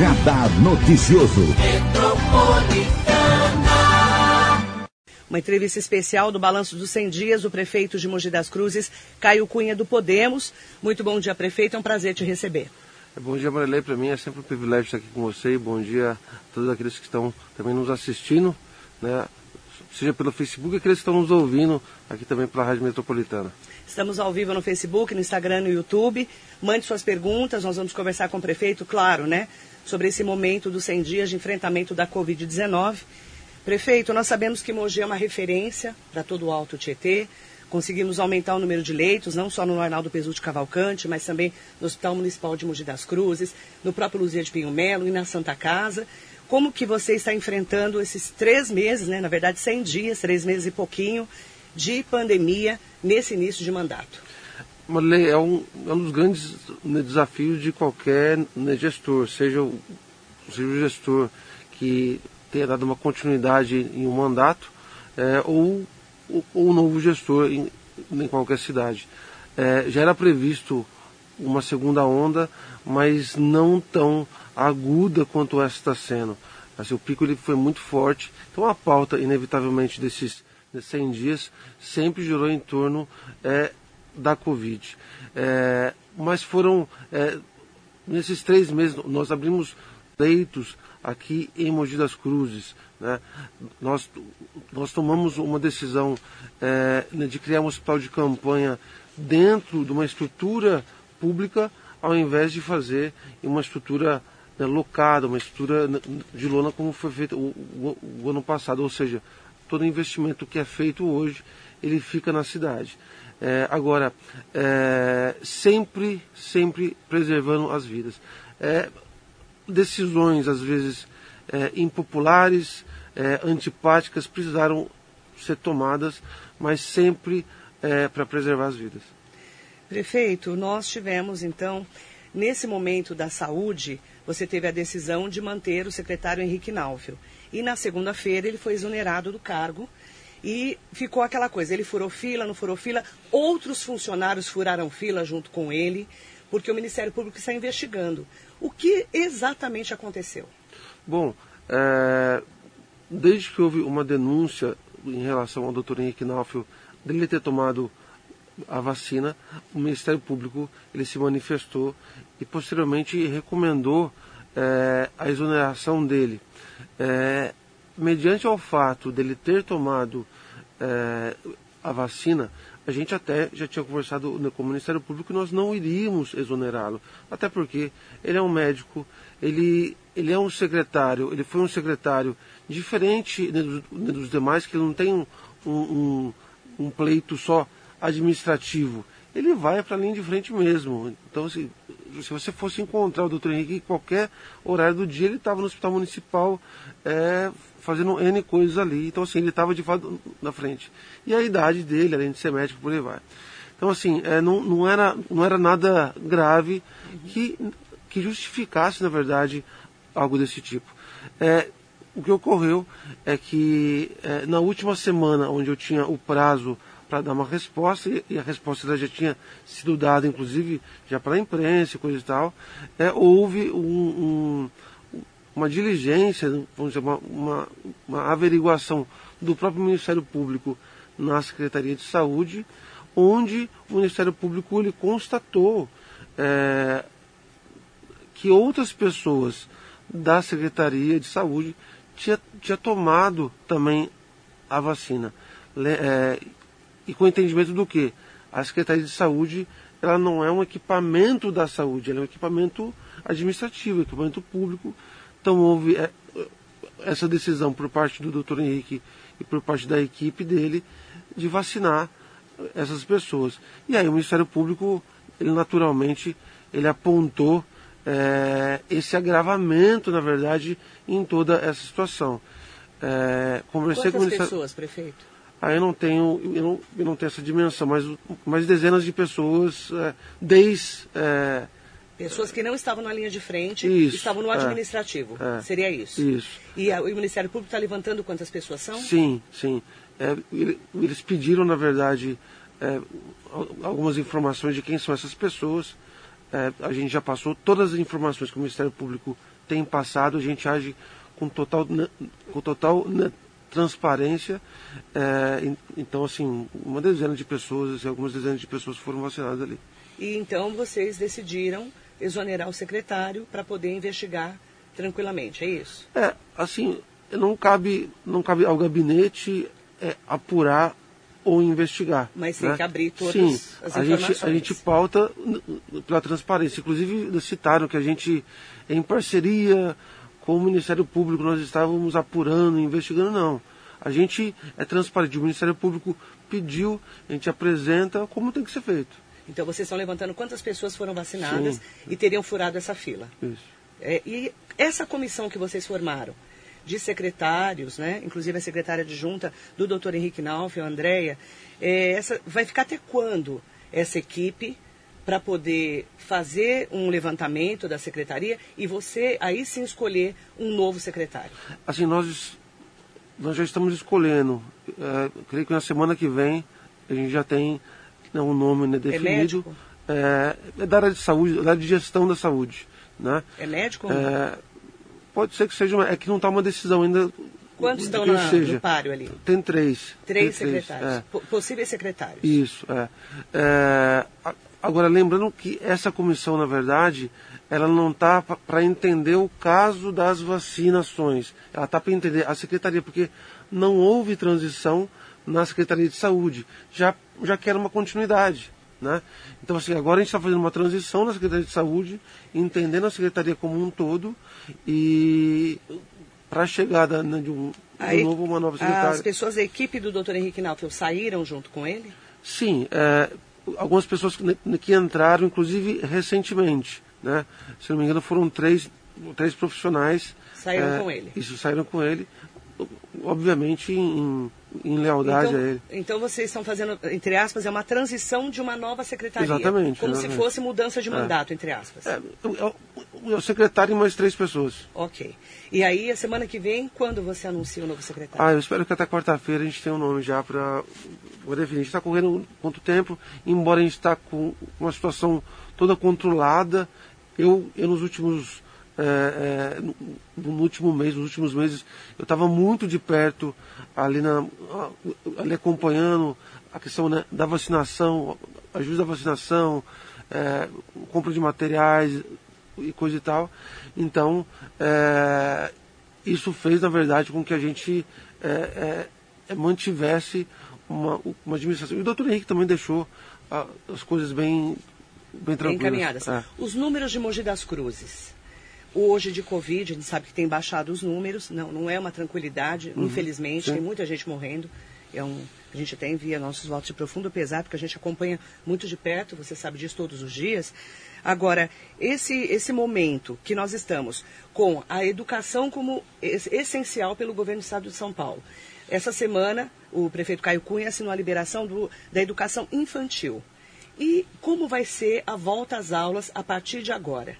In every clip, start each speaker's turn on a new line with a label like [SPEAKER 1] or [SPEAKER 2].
[SPEAKER 1] Radar Noticioso.
[SPEAKER 2] Uma entrevista especial do Balanço dos 100 Dias, o prefeito de Mogi das Cruzes, Caio Cunha do Podemos. Muito bom dia, prefeito. É um prazer te receber.
[SPEAKER 3] Bom dia, Marilei. Para mim é sempre um privilégio estar aqui com você. Bom dia a todos aqueles que estão também nos assistindo, né? seja pelo Facebook e aqueles que estão nos ouvindo aqui também pela Rádio Metropolitana.
[SPEAKER 2] Estamos ao vivo no Facebook, no Instagram, no YouTube. Mande suas perguntas, nós vamos conversar com o prefeito, claro, né? Sobre esse momento dos 100 dias de enfrentamento da Covid-19. Prefeito, nós sabemos que Mogi é uma referência para todo o Alto Tietê. Conseguimos aumentar o número de leitos, não só no Arnaldo Pesutti Cavalcante, mas também no Hospital Municipal de Mogi das Cruzes, no próprio Luzia de Pinho Melo e na Santa Casa. Como que você está enfrentando esses três meses, né? Na verdade, 100 dias, três meses e pouquinho, de pandemia nesse início de mandato?
[SPEAKER 3] É um, é um dos grandes né, desafios de qualquer né, gestor, seja o, seja o gestor que tenha dado uma continuidade em um mandato é, ou, ou, um novo gestor em, em qualquer cidade. É, já era previsto uma segunda onda, mas não tão aguda quanto essa está sendo. Assim, o pico ele foi muito forte, então a pauta, inevitavelmente, desses 100 dias sempre girou em torno é, da Covid. É, mas foram, é, nesses três meses, nós abrimos leitos aqui em Mogi das Cruzes. Né? Nós, nós tomamos uma decisão é, de criar um hospital de campanha dentro de uma estrutura pública, ao invés de fazer uma estrutura né, locada, uma estrutura de lona como foi feito o, o, o ano passado. Ou seja, todo investimento que é feito hoje, ele fica na cidade. É, agora, é, sempre, sempre preservando as vidas. É, decisões, às vezes, é, impopulares, é, antipáticas, precisaram ser tomadas, mas sempre é, para preservar as vidas.
[SPEAKER 2] Prefeito, nós tivemos, então, nesse momento da saúde, você teve a decisão de manter o secretário Henrique Naufel. E na segunda-feira ele foi exonerado do cargo e ficou aquela coisa, ele furou fila, não furou fila, outros funcionários furaram fila junto com ele, porque o Ministério Público está investigando. O que exatamente aconteceu?
[SPEAKER 3] Bom, é, desde que houve uma denúncia em relação ao doutor Henrique Naufel dele ter tomado a vacina, o Ministério Público ele se manifestou e posteriormente recomendou é, a exoneração dele. É, mediante ao fato dele ter tomado é, a vacina, a gente até já tinha conversado com o Ministério Público que nós não iríamos exonerá-lo. Até porque ele é um médico, ele, ele é um secretário, ele foi um secretário diferente dos, dos demais, que não tem um, um, um pleito só administrativo. Ele vai para a linha de frente mesmo. Então, se, se você fosse encontrar o doutor Henrique em qualquer horário do dia, ele estava no hospital municipal é, fazendo N coisas ali. Então, assim, ele estava de fato na frente. E a idade dele, além de ser médico, por aí vai. Então, assim, é, não, não, era, não era nada grave que, que justificasse, na verdade, algo desse tipo. É, o que ocorreu é que é, na última semana, onde eu tinha o prazo para dar uma resposta, e, a resposta já tinha sido dada, inclusive, já para a imprensa e coisa e tal, é, houve um, um uma diligência, vamos dizer, uma, uma, uma, averiguação do próprio Ministério Público na Secretaria de Saúde, onde o Ministério Público ele constatou é, que outras pessoas da Secretaria de Saúde tinha, tinha tomado também a vacina. É, e com entendimento do que? A Secretaria de Saúde ela não é um equipamento da saúde, ela é um equipamento administrativo, equipamento público então houve é, essa decisão por parte do Dr. Henrique e por parte da equipe dele de vacinar essas pessoas. E aí o Ministério Público, ele naturalmente, ele apontou é, esse agravamento, na verdade, em toda essa situação.
[SPEAKER 2] É, conversei Quantas com o Ministério... pessoas, prefeito?
[SPEAKER 3] Aí ah, eu não tenho, eu não, eu não tenho essa dimensão, mas, mas dezenas de pessoas, é, desde é,
[SPEAKER 2] Pessoas que não estavam na linha de frente, isso, estavam no é. administrativo. É, Seria isso.
[SPEAKER 3] Isso.
[SPEAKER 2] E a, o Ministério Público está levantando quantas pessoas são?
[SPEAKER 3] Sim, sim. É, eles pediram, na verdade, é, algumas informações de quem são essas pessoas. É, a gente já passou todas as informações que o Ministério Público tem passado, a gente age com total, com total transparência. É, então, assim, uma dezena de pessoas, assim, algumas dezenas de pessoas foram vacinadas ali.
[SPEAKER 2] E então vocês decidiram exonerar o secretário para poder investigar tranquilamente, é isso?
[SPEAKER 3] É, assim, não cabe, não cabe ao gabinete é, apurar ou investigar.
[SPEAKER 2] Mas tem
[SPEAKER 3] né?
[SPEAKER 2] que abrir todas
[SPEAKER 3] Sim,
[SPEAKER 2] as
[SPEAKER 3] a
[SPEAKER 2] informações.
[SPEAKER 3] gente, a gente pauta pela transparência. Inclusive, citaram que a gente, em parceria com o Ministério Público, nós estávamos apurando, investigando. Não. A gente é transparente. O Ministério Público pediu, a gente apresenta como tem que ser feito.
[SPEAKER 2] Então vocês estão levantando quantas pessoas foram vacinadas
[SPEAKER 3] Sim.
[SPEAKER 2] e teriam furado essa fila.
[SPEAKER 3] Isso.
[SPEAKER 2] É, e essa comissão que vocês formaram, de secretários, né? inclusive a secretária adjunta do doutor Henrique Nauf, a Andréia, é, essa, vai ficar até quando essa equipe para poder fazer um levantamento da secretaria e você aí sim escolher um novo secretário?
[SPEAKER 3] Assim, nós, nós já estamos escolhendo. É, creio que na semana que vem a gente já tem né, um nome né, definido.
[SPEAKER 2] médico?
[SPEAKER 3] É, é da área de saúde, da área de gestão da saúde. Né?
[SPEAKER 2] É médico?
[SPEAKER 3] É, pode ser que seja uma, é que não está uma decisão ainda.
[SPEAKER 2] Quantos estão na,
[SPEAKER 3] seja.
[SPEAKER 2] no páreo ali?
[SPEAKER 3] Tem três.
[SPEAKER 2] Três
[SPEAKER 3] Tem
[SPEAKER 2] secretários,
[SPEAKER 3] é.
[SPEAKER 2] po- possíveis secretários.
[SPEAKER 3] Isso, é. É, Agora, lembrando que essa comissão, na verdade, ela não está para entender o caso das vacinações. Ela está para entender a secretaria, porque não houve transição na Secretaria de Saúde. Já, já que era uma continuidade. Né? Então, assim, agora a gente está fazendo uma transição na Secretaria de Saúde, entendendo a Secretaria como um todo e para a chegada né, de, um, de
[SPEAKER 2] Aí,
[SPEAKER 3] um novo, uma nova secretária.
[SPEAKER 2] as pessoas da equipe do Dr. Henrique Naufel saíram junto com ele?
[SPEAKER 3] Sim, é, algumas pessoas que, que entraram, inclusive recentemente, né? Se não me engano, foram três, três profissionais.
[SPEAKER 2] Saíram
[SPEAKER 3] é,
[SPEAKER 2] com ele?
[SPEAKER 3] Isso, saíram com ele, obviamente em, em lealdade
[SPEAKER 2] então,
[SPEAKER 3] a ele.
[SPEAKER 2] então vocês estão fazendo, entre aspas, é uma transição de uma nova secretaria.
[SPEAKER 3] Exatamente,
[SPEAKER 2] Como
[SPEAKER 3] exatamente.
[SPEAKER 2] se fosse mudança de mandato, entre aspas.
[SPEAKER 3] É, eu- eu- eu- o secretário e mais três pessoas.
[SPEAKER 2] Ok. E aí, a semana que vem, quando você anuncia o novo secretário?
[SPEAKER 3] Ah, eu espero que até quarta-feira a gente tenha um nome já para definir. A gente está correndo quanto tempo, embora a gente está com uma situação toda controlada. Eu, eu nos últimos. É, é, no, no último mês, nos últimos meses, eu estava muito de perto ali, na, ali acompanhando a questão né, da vacinação, ajuda da vacinação, é, compra de materiais e coisa e tal. Então, é, isso fez, na verdade, com que a gente é, é, mantivesse uma, uma administração. E o doutor Henrique também deixou ah, as coisas bem, bem
[SPEAKER 2] Bem
[SPEAKER 3] tranquilas.
[SPEAKER 2] encaminhadas.
[SPEAKER 3] É.
[SPEAKER 2] Os números de Mogi das Cruzes. Hoje de Covid, a gente sabe que tem baixado os números, não, não é uma tranquilidade, infelizmente,
[SPEAKER 3] Sim.
[SPEAKER 2] tem muita gente morrendo. É um, a gente até envia nossos votos de profundo pesar, porque a gente acompanha muito de perto, você sabe disso todos os dias. Agora, esse, esse momento que nós estamos com a educação como es- essencial pelo governo do Estado de São Paulo. Essa semana, o prefeito Caio Cunha assinou a liberação do- da educação infantil. E como vai ser a volta às aulas a partir de agora?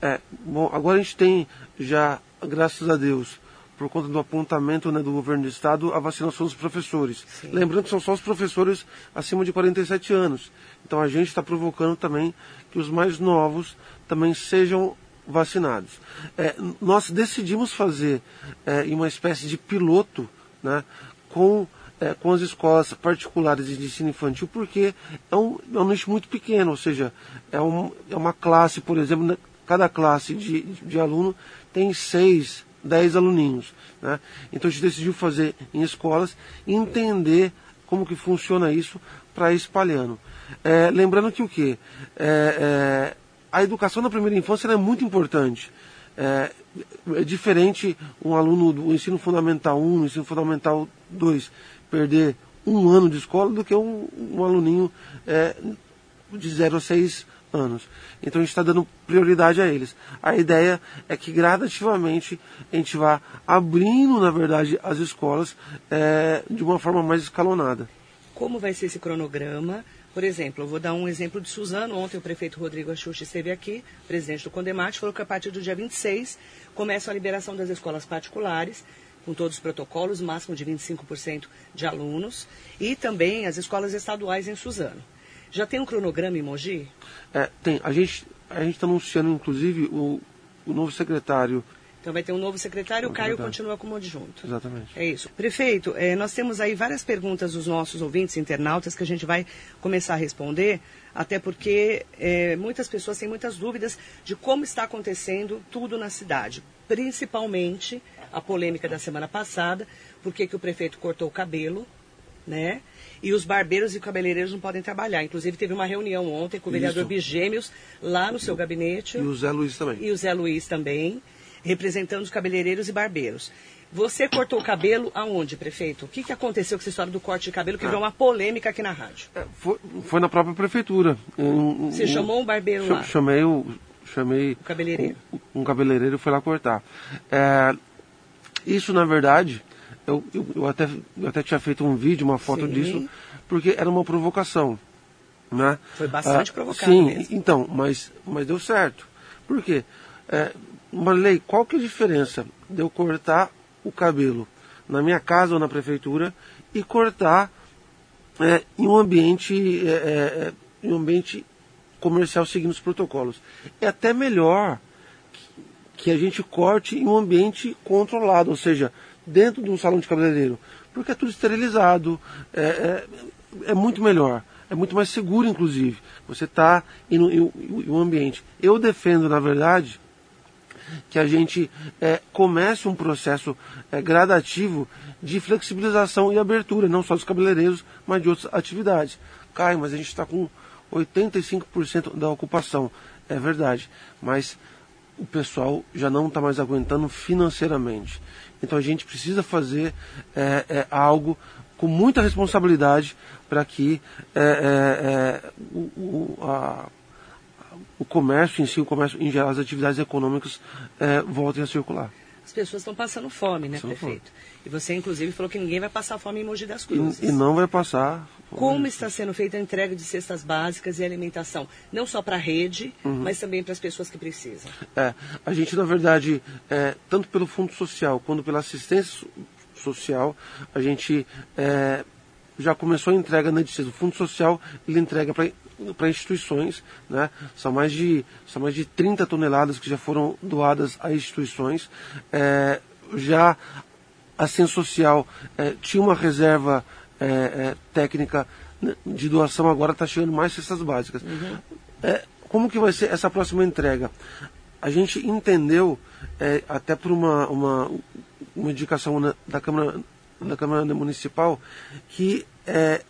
[SPEAKER 3] É, bom, agora a gente tem já, graças a Deus, por conta do apontamento né, do governo do estado, a vacinação dos professores.
[SPEAKER 2] Sim.
[SPEAKER 3] Lembrando que são só os professores acima de 47 anos. Então a gente está provocando também que os mais novos também sejam vacinados. É, nós decidimos fazer é, uma espécie de piloto né, com, é, com as escolas particulares de ensino infantil, porque é um, é um nicho muito pequeno, ou seja, é, um, é uma classe, por exemplo, né, cada classe de, de aluno tem seis, dez aluninhos. Né? Então a gente decidiu fazer em escolas e entender como que funciona isso para ir espalhando. É, lembrando que o quê? É, é, a educação na primeira infância é muito importante. É, é diferente um aluno do ensino fundamental 1, ensino fundamental 2, perder um ano de escola do que um, um aluninho é, de 0 a 6 anos. Então a gente está dando prioridade a eles. A ideia é que gradativamente a gente vá abrindo, na verdade, as escolas é, de uma forma mais escalonada.
[SPEAKER 2] Como vai ser esse cronograma? Por exemplo, eu vou dar um exemplo de Suzano. Ontem o prefeito Rodrigo Axuxa esteve aqui, presidente do Condemate, falou que a partir do dia 26 começa a liberação das escolas particulares, com todos os protocolos, máximo de 25% de alunos, e também as escolas estaduais em Suzano. Já tem um cronograma em Mogi?
[SPEAKER 3] É, tem, a gente a gente está anunciando, inclusive, o, o novo secretário
[SPEAKER 2] então vai ter um novo secretário, o Caio continua como adjunto.
[SPEAKER 3] Exatamente.
[SPEAKER 2] É isso. Prefeito, é, nós temos aí várias perguntas dos nossos ouvintes internautas que a gente vai começar a responder, até porque é, muitas pessoas têm muitas dúvidas de como está acontecendo tudo na cidade. Principalmente a polêmica da semana passada, porque que o prefeito cortou o cabelo, né? E os barbeiros e cabeleireiros não podem trabalhar. Inclusive, teve uma reunião ontem com o vereador Bigêmeos lá no seu gabinete.
[SPEAKER 3] E o Zé Luiz também.
[SPEAKER 2] E o Zé Luiz também representando os cabeleireiros e barbeiros. Você cortou o cabelo aonde, prefeito? O que, que aconteceu com essa história do corte de cabelo que ah. virou uma polêmica aqui na rádio? É,
[SPEAKER 3] foi, foi, na própria prefeitura.
[SPEAKER 2] Você um, chamou um barbeiro ch lá?
[SPEAKER 3] Chamei o. Chamei
[SPEAKER 2] o cabeleireiro.
[SPEAKER 3] Um, um cabeleireiro foi lá cortar. É, isso, na verdade, eu, eu, eu, até, eu até tinha feito um vídeo, uma foto sim. disso, porque era uma provocação. Né?
[SPEAKER 2] Foi bastante ah, provocado.
[SPEAKER 3] Sim,
[SPEAKER 2] mesmo.
[SPEAKER 3] então, mas, mas deu certo. Por quê? É, Marley, qual que é a diferença de eu cortar o cabelo na minha casa ou na prefeitura e cortar é, em um ambiente é, é, é em um ambiente comercial seguindo os protocolos? É até melhor que a gente corte em um ambiente controlado, ou seja, dentro de um salão de cabeleireiro, porque é tudo esterilizado, é, é, é muito melhor, é muito mais seguro, inclusive. Você está em, um ambiente. Eu defendo, na verdade, que a gente é, comece um processo é, gradativo de flexibilização e abertura, não só dos cabeleireiros, mas de outras atividades. Cai, mas a gente está com 85% da ocupação. É verdade, mas o pessoal já não está mais aguentando financeiramente. Então a gente precisa fazer é, é, algo com muita responsabilidade para que é, é, é o, o, a, o comércio em si, o comércio em geral, as atividades econômicas é, voltem a circular.
[SPEAKER 2] As pessoas estão passando fome, né, prefeito? Fome. E você, inclusive, falou que ninguém vai passar fome em Mogi das Cruzes.
[SPEAKER 3] E, e não vai passar.
[SPEAKER 2] Como está sendo feita a entrega de cestas básicas e alimentação? Não só para a rede, uhum. mas também para as pessoas que precisam.
[SPEAKER 3] É, a gente, na verdade, é, tanto pelo Fundo Social quanto pela assistência social, a gente é, já começou a entrega na DCES. O Fundo Social ele entrega para instituições, né? São mais de são mais de 30 toneladas que já foram doadas a instituições. É, já a Ciência Social é, tinha uma reserva é, é técnica de doação, agora está chegando mais cestas básicas. Uhum. É, como que vai ser essa próxima entrega? A gente entendeu, é, até por uma, uma, uma indicação da Câmara da Câmara Municipal que é,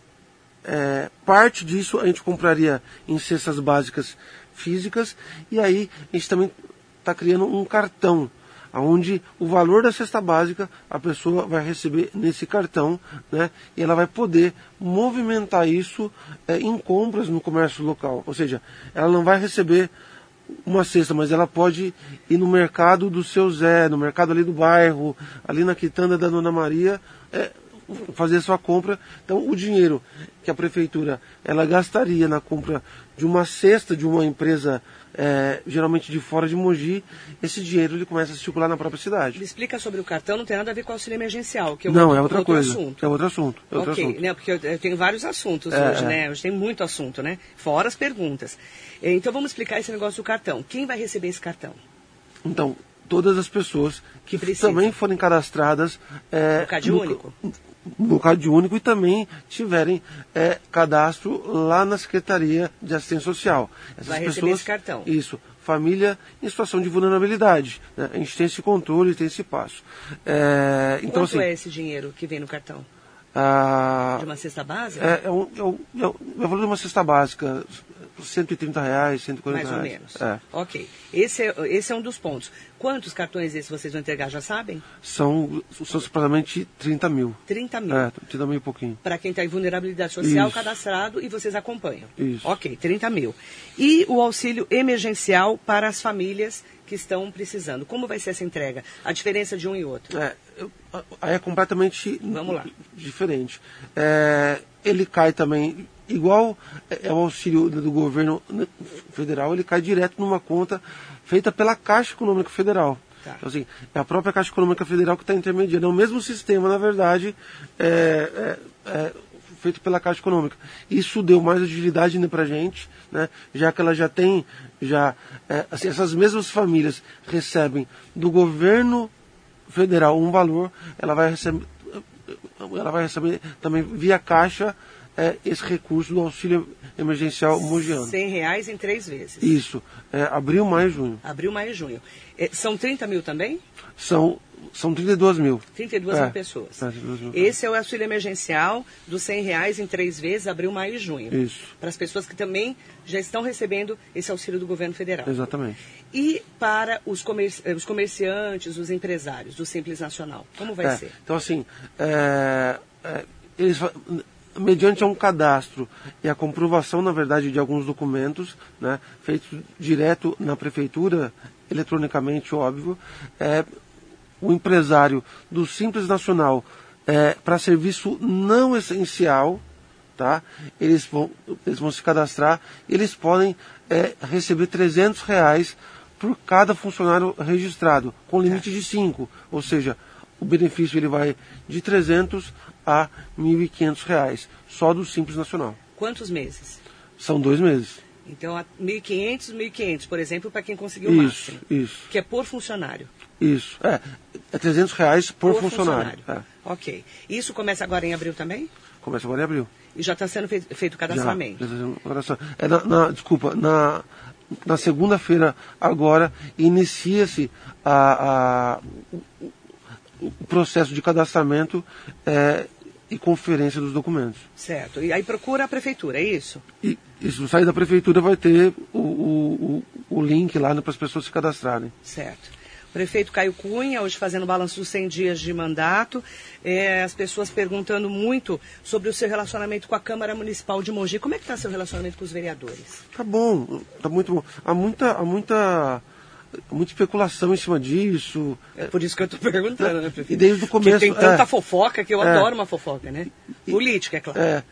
[SPEAKER 3] é, parte disso a gente compraria em cestas básicas físicas e aí a gente também está criando um cartão onde o valor da cesta básica a pessoa vai receber nesse cartão, né? E ela vai poder movimentar isso é, em compras no comércio local. Ou seja, ela não vai receber uma cesta, mas ela pode ir no mercado do seu Zé, no mercado ali do bairro, ali na quitanda da Dona Maria, é, fazer sua compra. Então, o dinheiro que a prefeitura ela gastaria na compra de uma cesta de uma empresa é, geralmente de fora de Mogi, esse dinheiro ele começa a circular na própria cidade.
[SPEAKER 2] Me explica sobre o cartão, não tem nada a ver com o auxílio emergencial. Que
[SPEAKER 3] eu não, é outra coisa. Assunto. É outro assunto. É outro
[SPEAKER 2] ok,
[SPEAKER 3] assunto.
[SPEAKER 2] Não, porque eu, eu, tenho vários assuntos é, hoje, é. né? Hoje tem muito assunto, né? Fora as perguntas. Então vamos explicar esse negócio do cartão. Quem vai receber esse cartão?
[SPEAKER 3] Então, todas as pessoas que, que também forem cadastradas
[SPEAKER 2] é, no CAD único.
[SPEAKER 3] No CAD único e também tiverem é, cadastro lá na Secretaria de Assistência Social.
[SPEAKER 2] Essas Vai pessoas, receber esse cartão.
[SPEAKER 3] Isso. Família em situação de vulnerabilidade. Né? A gente tem esse controle, tem esse passo.
[SPEAKER 2] É, então, Quanto assim, é esse dinheiro que vem no cartão?
[SPEAKER 3] Ah,
[SPEAKER 2] de uma cesta básica?
[SPEAKER 3] É, é, um, é, um, é, um, é o valor de uma cesta básica. 130 reais, 140
[SPEAKER 2] Mais
[SPEAKER 3] reais.
[SPEAKER 2] Mais ou menos. É. Ok. Esse é, esse é um dos pontos. Quantos cartões esses vocês vão entregar, já sabem?
[SPEAKER 3] São, são aproximadamente 30 mil.
[SPEAKER 2] 30 mil?
[SPEAKER 3] É, 30 mil e pouquinho.
[SPEAKER 2] Para quem está em vulnerabilidade social Isso. cadastrado e vocês acompanham?
[SPEAKER 3] Isso.
[SPEAKER 2] Ok, 30 mil. E o auxílio emergencial para as famílias que estão precisando. Como vai ser essa entrega? A diferença de um e outro?
[SPEAKER 3] É, aí é completamente
[SPEAKER 2] Vamos lá.
[SPEAKER 3] diferente. É, ele cai também igual é, é o auxílio do governo federal, ele cai direto numa conta feita pela Caixa Econômica Federal. Tá. Então, assim, é a própria Caixa Econômica Federal que está intermediando. É o mesmo sistema, na verdade, é, é, é feito pela Caixa Econômica. Isso deu mais agilidade né, para a gente, né, já que ela já tem já é, assim, essas mesmas famílias recebem do governo federal um valor, ela vai receber, ela vai receber também via caixa é, esse recurso do auxílio emergencial mogiano.
[SPEAKER 2] 100 reais em três vezes.
[SPEAKER 3] Isso, é, abril, maio e junho.
[SPEAKER 2] Abril, maio e junho. É, são 30 mil também?
[SPEAKER 3] São são 32 mil.
[SPEAKER 2] 32
[SPEAKER 3] É,
[SPEAKER 2] mil pessoas.
[SPEAKER 3] 32 mil.
[SPEAKER 2] Esse é o auxílio emergencial dos 100 reais em três vezes, abril, maio e junho.
[SPEAKER 3] Isso.
[SPEAKER 2] Para as pessoas que também já estão recebendo esse auxílio do governo federal.
[SPEAKER 3] Exatamente.
[SPEAKER 2] E para os, comerci- eh, os comerciantes, os empresários do Simples Nacional, como vai
[SPEAKER 3] É,
[SPEAKER 2] ser?
[SPEAKER 3] Então, assim, é, é, eles, mediante um cadastro e a comprovação, na verdade, de alguns documentos, né, feitos direto na prefeitura, eletronicamente, óbvio, é, o empresário do Simples Nacional é, para serviço não essencial, tá? Eles vão, eles vão se cadastrar, eles podem é, receber 300 reais por cada funcionário registrado, com limite de 5, ou seja, o benefício ele vai de 300 a 1.500 reais, só do Simples Nacional.
[SPEAKER 2] Quantos meses?
[SPEAKER 3] São dois meses.
[SPEAKER 2] Então, a 1.500, 1.500, por exemplo, para quem conseguiu o
[SPEAKER 3] Isso,
[SPEAKER 2] máximo.
[SPEAKER 3] isso,
[SPEAKER 2] Que é por funcionário.
[SPEAKER 3] isso. É, é 300 reais por, funcionário. É,
[SPEAKER 2] Ok. Isso começa agora em abril também?
[SPEAKER 3] começa agora em abril.
[SPEAKER 2] E já está sendo feito, o
[SPEAKER 3] Já,
[SPEAKER 2] cadastramento?
[SPEAKER 3] já tá fazendo oração. É na, na- desculpa, na, na segunda-feira agora inicia-se a, a- o, processo de cadastramento é, e conferência dos documentos.
[SPEAKER 2] Certo. E aí procura a prefeitura, é isso?
[SPEAKER 3] E isso sair da prefeitura vai ter o, o, o, link lá para as pessoas se cadastrarem.
[SPEAKER 2] Certo. O prefeito Caio Cunha, hoje fazendo o balanço dos 100 dias de mandato, é, as pessoas perguntando muito sobre o seu relacionamento com a Câmara Municipal de Mogi. Como é que está seu relacionamento com os vereadores?
[SPEAKER 3] Tá bom, tá muito bom. Há muita, há muita, muita especulação em cima disso.
[SPEAKER 2] É por isso que eu estou perguntando, né, prefeito?
[SPEAKER 3] E desde o
[SPEAKER 2] Porque
[SPEAKER 3] começo,
[SPEAKER 2] tem tanta
[SPEAKER 3] é.
[SPEAKER 2] fofoca que eu
[SPEAKER 3] É.
[SPEAKER 2] adoro uma fofoca, né? Política, é claro.
[SPEAKER 3] É,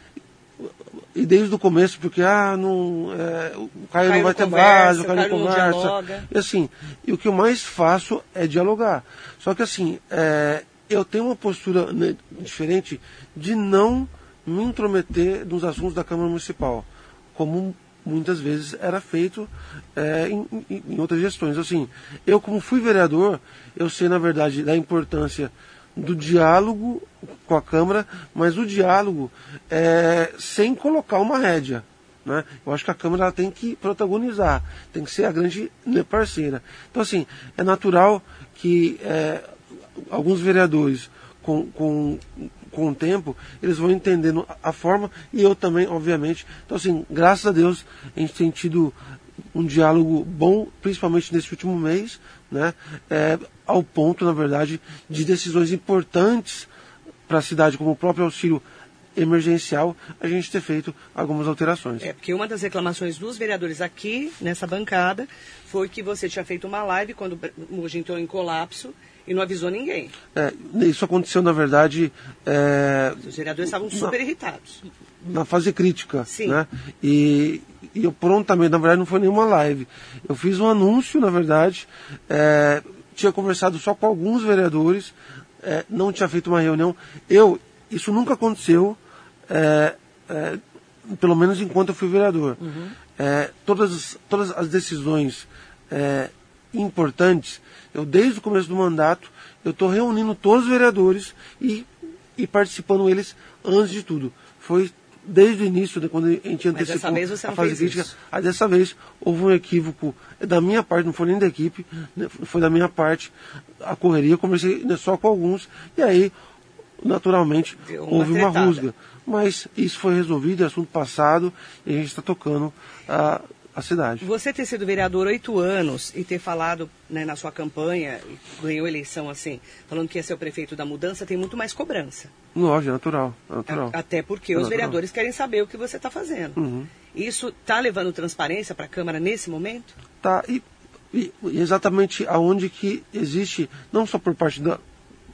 [SPEAKER 3] e desde o começo, porque ah, não, é, o Caio,
[SPEAKER 2] Caio
[SPEAKER 3] não vai ter
[SPEAKER 2] conversa,
[SPEAKER 3] base, o Caio,
[SPEAKER 2] Caio
[SPEAKER 3] não conversa. E assim, e o que eu mais faço é dialogar. Só que assim, é, eu tenho uma postura né, diferente de não me intrometer nos assuntos da Câmara Municipal, como muitas vezes era feito é, em, em- outras gestões. Assim, eu como fui vereador, eu sei na verdade da importância do diálogo com a Câmara, mas o diálogo é, sem colocar uma rédea. Né? Eu acho que a Câmara tem que protagonizar, tem que ser a grande né, parceira. Então, assim, é natural que é, alguns vereadores, com, com, com o tempo, eles vão entendendo a- forma, e eu também, obviamente. Então, assim, graças a Deus, a gente tem tido um diálogo bom, principalmente nesse último mês, né? É, ao ponto, na verdade, de decisões importantes para a cidade, como o próprio auxílio emergencial, a gente ter feito algumas alterações.
[SPEAKER 2] É, porque uma das reclamações dos vereadores aqui, nessa bancada, foi que você tinha feito uma live quando o Mogi entrou em colapso e não avisou ninguém.
[SPEAKER 3] É, isso aconteceu, na verdade, é,
[SPEAKER 2] Os vereadores estavam super irritados.
[SPEAKER 3] na fase crítica.
[SPEAKER 2] Sim.
[SPEAKER 3] Né? E, e eu prontamente, na verdade, não foi nenhuma live. Eu fiz um anúncio, na verdade, é, tinha conversado só com alguns vereadores, é, não tinha feito uma reunião. Eu, isso nunca aconteceu, é, é, pelo menos enquanto eu fui vereador. É, todas, as- todas as decisões é, importantes, eu desde o começo do mandato, eu estou reunindo todos os vereadores e, e participando eles antes de tudo. Foi desde o início, né, quando a gente
[SPEAKER 2] Mas
[SPEAKER 3] antecipou
[SPEAKER 2] dessa vez você
[SPEAKER 3] a fase
[SPEAKER 2] fez
[SPEAKER 3] crítica.
[SPEAKER 2] isso.
[SPEAKER 3] Aí dessa vez houve um equívoco da minha parte, não foi nem da equipe, né, foi da minha parte a correria, eu conversei né, só com alguns, e aí, naturalmente,
[SPEAKER 2] Deu uma
[SPEAKER 3] houve uma
[SPEAKER 2] tretada.
[SPEAKER 3] rusga. Mas isso foi resolvido, é assunto passado, e a gente está tocando a, a cidade.
[SPEAKER 2] Você ter sido vereador oito anos e ter falado né, na sua campanha, ganhou eleição assim, falando que ia ser o prefeito da mudança, tem muito mais cobrança.
[SPEAKER 3] Lógico, é natural. É natural.
[SPEAKER 2] Até porque
[SPEAKER 3] É
[SPEAKER 2] os
[SPEAKER 3] natural.
[SPEAKER 2] vereadores querem saber o que você está fazendo.
[SPEAKER 3] Uhum.
[SPEAKER 2] Isso está levando transparência para a Câmara nesse momento?
[SPEAKER 3] Tá, e, e- exatamente aonde que existe, não só por parte da,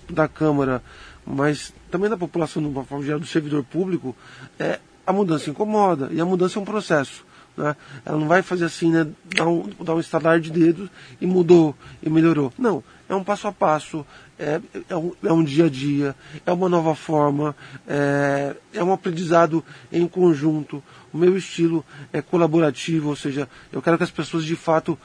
[SPEAKER 3] da Câmara, mas também da população, forma geral, do servidor público, é, a mudança incomoda. E a mudança é um processo. Né? Ela não vai fazer assim, né, dar um, dar um estalar de dedos e mudou e melhorou. Não, é um passo a passo, é, é, um, é um dia a dia, é uma nova forma, é, é um aprendizado em conjunto. O meu estilo é colaborativo, ou seja, eu quero que as pessoas de fato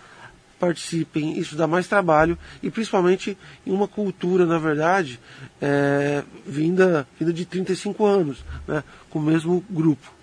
[SPEAKER 3] participem, isso dá mais trabalho e principalmente em uma cultura, na verdade, é, vinda, vinda de 35 anos, né, com o mesmo grupo.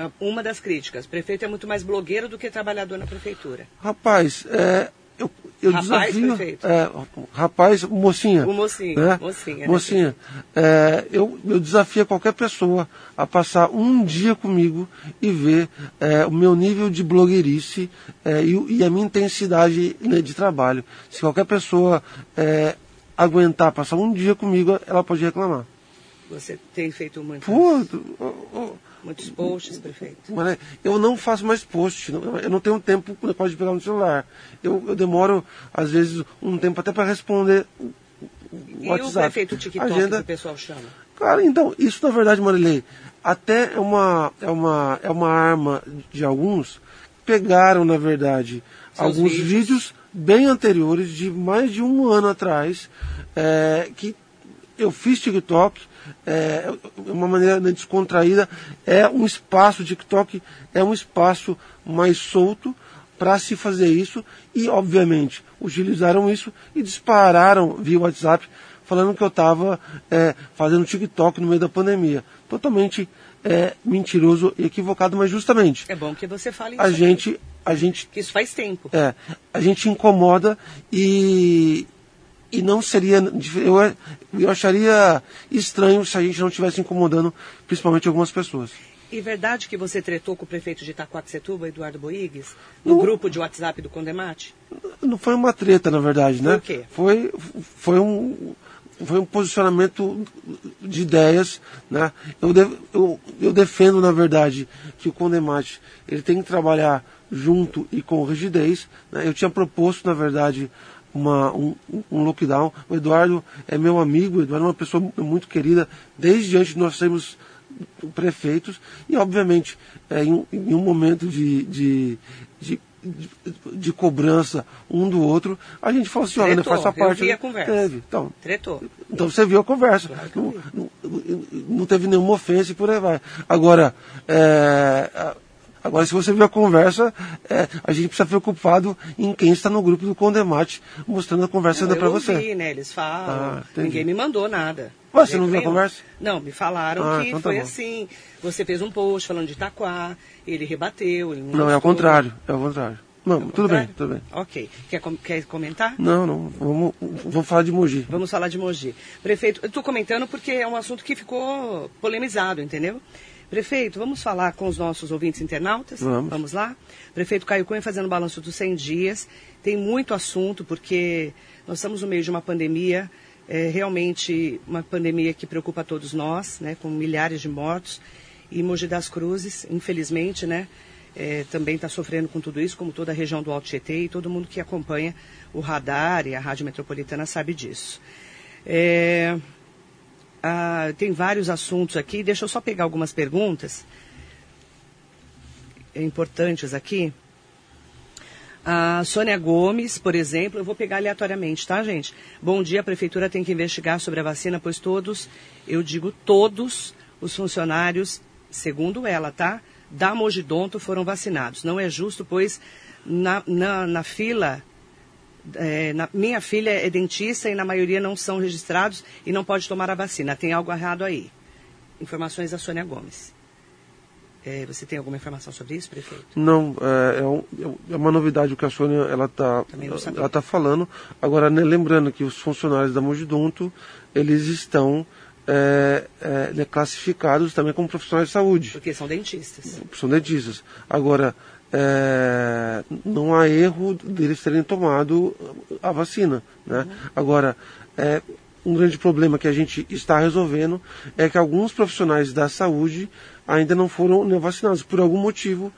[SPEAKER 2] Ah, uma das críticas, o prefeito é muito mais blogueiro do que trabalhador na prefeitura.
[SPEAKER 3] Rapaz, é, eu, eu
[SPEAKER 2] rapaz,
[SPEAKER 3] desafio.
[SPEAKER 2] prefeito.
[SPEAKER 3] É, rapaz, mocinha.
[SPEAKER 2] O mocinho,
[SPEAKER 3] né?
[SPEAKER 2] mocinha. né,
[SPEAKER 3] Mocinha, é, eu, eu desafio qualquer pessoa a passar um dia comigo e ver é, o meu nível de blogueirice é, e, e a minha intensidade né, de trabalho. Se qualquer pessoa é, aguentar passar um dia comigo, ela pode reclamar.
[SPEAKER 2] Você tem feito muitos,
[SPEAKER 3] Pô,
[SPEAKER 2] muitos posts, prefeito.
[SPEAKER 3] Mas, né, eu não faço mais post, não- eu não tenho tempo para pegar no celular. Eu, eu demoro, às vezes, um tempo até para responder o o
[SPEAKER 2] E
[SPEAKER 3] WhatsApp.
[SPEAKER 2] o prefeito TikTok
[SPEAKER 3] Agenda.
[SPEAKER 2] que o pessoal chama?
[SPEAKER 3] Cara, então, isso na verdade, Marilei, até é uma, é uma, é uma arma de alguns que pegaram, na verdade,
[SPEAKER 2] Seus
[SPEAKER 3] alguns
[SPEAKER 2] vídeos.
[SPEAKER 3] vídeos. bem anteriores, de mais de um ano atrás, é, que eu fiz TikTok, é uma maneira né, descontraída, é um espaço, TikTok é um espaço mais solto para se fazer isso e, obviamente, utilizaram isso e dispararam via WhatsApp falando que eu estava fazendo TikTok no meio da pandemia. Totalmente é, mentiroso e equivocado, mas justamente
[SPEAKER 2] É bom que você fale isso.
[SPEAKER 3] a
[SPEAKER 2] aqui,
[SPEAKER 3] gente, a gente
[SPEAKER 2] Que isso faz tempo.
[SPEAKER 3] é, a gente incomoda e, e não seria. Eu, eu acharia estranho se a gente não estivesse incomodando, principalmente algumas pessoas.
[SPEAKER 2] E verdade que você tretou com o prefeito de Itacoaxetuba, Eduardo Boigues, no
[SPEAKER 3] Não.
[SPEAKER 2] grupo de WhatsApp do Condemate?
[SPEAKER 3] Não foi uma treta, na verdade, né?
[SPEAKER 2] Por quê?
[SPEAKER 3] Foi, foi um. Foi um posicionamento de ideias, né? Eu, de- eu, eu defendo, na verdade, que o Condemate ele tem que trabalhar junto e com rigidez. né? Eu tinha proposto, na verdade, uma, um, um lockdown. O Eduardo é meu amigo, o Eduardo é uma pessoa muito querida, desde antes de nós sermos prefeitos e obviamente é, em, um- em um momento de, de, de, de- de cobrança um do outro, a gente falou assim, olha, né,
[SPEAKER 2] Tretou,
[SPEAKER 3] faça
[SPEAKER 2] eu
[SPEAKER 3] parte.
[SPEAKER 2] vi a conversa.
[SPEAKER 3] Teve. Então,
[SPEAKER 2] Tretou.
[SPEAKER 3] então você viu a conversa.
[SPEAKER 2] Claro
[SPEAKER 3] não, não, não teve nenhuma ofensa e por aí vai. Agora, é, a- agora se você viu a conversa, é, a gente precisa ficar preocupado em quem está no grupo do Condemate mostrando a conversa
[SPEAKER 2] Não,
[SPEAKER 3] ainda para
[SPEAKER 2] eu
[SPEAKER 3] você.
[SPEAKER 2] vi, né? Eles falam.
[SPEAKER 3] Ah,
[SPEAKER 2] ninguém me mandou nada.
[SPEAKER 3] Ué, você não viu a conversa?
[SPEAKER 2] Não, me falaram
[SPEAKER 3] Ah,
[SPEAKER 2] que
[SPEAKER 3] então tá
[SPEAKER 2] foi
[SPEAKER 3] bom.
[SPEAKER 2] assim. Você fez um post falando de Itaquá, ele rebateu. Ele
[SPEAKER 3] Não, é ao
[SPEAKER 2] gostou.
[SPEAKER 3] contrário. É ao contrário. Não,
[SPEAKER 2] Ao
[SPEAKER 3] tudo bem,
[SPEAKER 2] contrário?
[SPEAKER 3] tudo bem.
[SPEAKER 2] Ok. Quer, quer comentar?
[SPEAKER 3] Não, não, vamos, vamos falar de Mogi.
[SPEAKER 2] Vamos falar de Mogi. Prefeito, eu estou comentando porque é um assunto que ficou polemizado, entendeu? Prefeito, vamos falar com os nossos ouvintes internautas?
[SPEAKER 3] Vamos.
[SPEAKER 2] lá? Prefeito Caio Cunha fazendo o balanço dos 100 dias. Tem muito assunto, porque nós estamos no meio de uma pandemia, é, realmente uma pandemia que preocupa a todos nós, né, com milhares de mortos. E Mogi das Cruzes, infelizmente, né, é, também está sofrendo com tudo isso, como toda a região do Alto Tietê, e todo mundo que acompanha o radar e a Rádio Metropolitana sabe disso. É, ah, tem vários assuntos aqui, deixa eu só pegar algumas perguntas é, importantes aqui. A Sônia Gomes, por exemplo, eu vou pegar aleatoriamente, tá, gente? Bom dia, a prefeitura tem que investigar sobre a vacina, pois todos, eu digo todos, os funcionários, segundo ela, tá? Da Mogidonto foram vacinados. Não é justo, pois na, na, na fila, é, na- minha filha é dentista e na maioria não são registrados e não pode tomar a vacina. Tem algo errado aí. Informações da Sônia Gomes. É, você tem alguma informação sobre isso, prefeito?
[SPEAKER 3] Não, é, é um- é uma novidade o que a Sônia ela está ela tá falando. Agora, né, lembrando que os funcionários da Mogidonto, eles estão é, é, né, classificados também como profissionais de saúde.
[SPEAKER 2] Porque são dentistas.
[SPEAKER 3] são dentistas. Agora, é, não há erro deles terem tomado a vacina. Né? Agora, é, um grande problema que a gente está resolvendo é que alguns profissionais da saúde ainda não foram né, vacinados. Por algum motivo,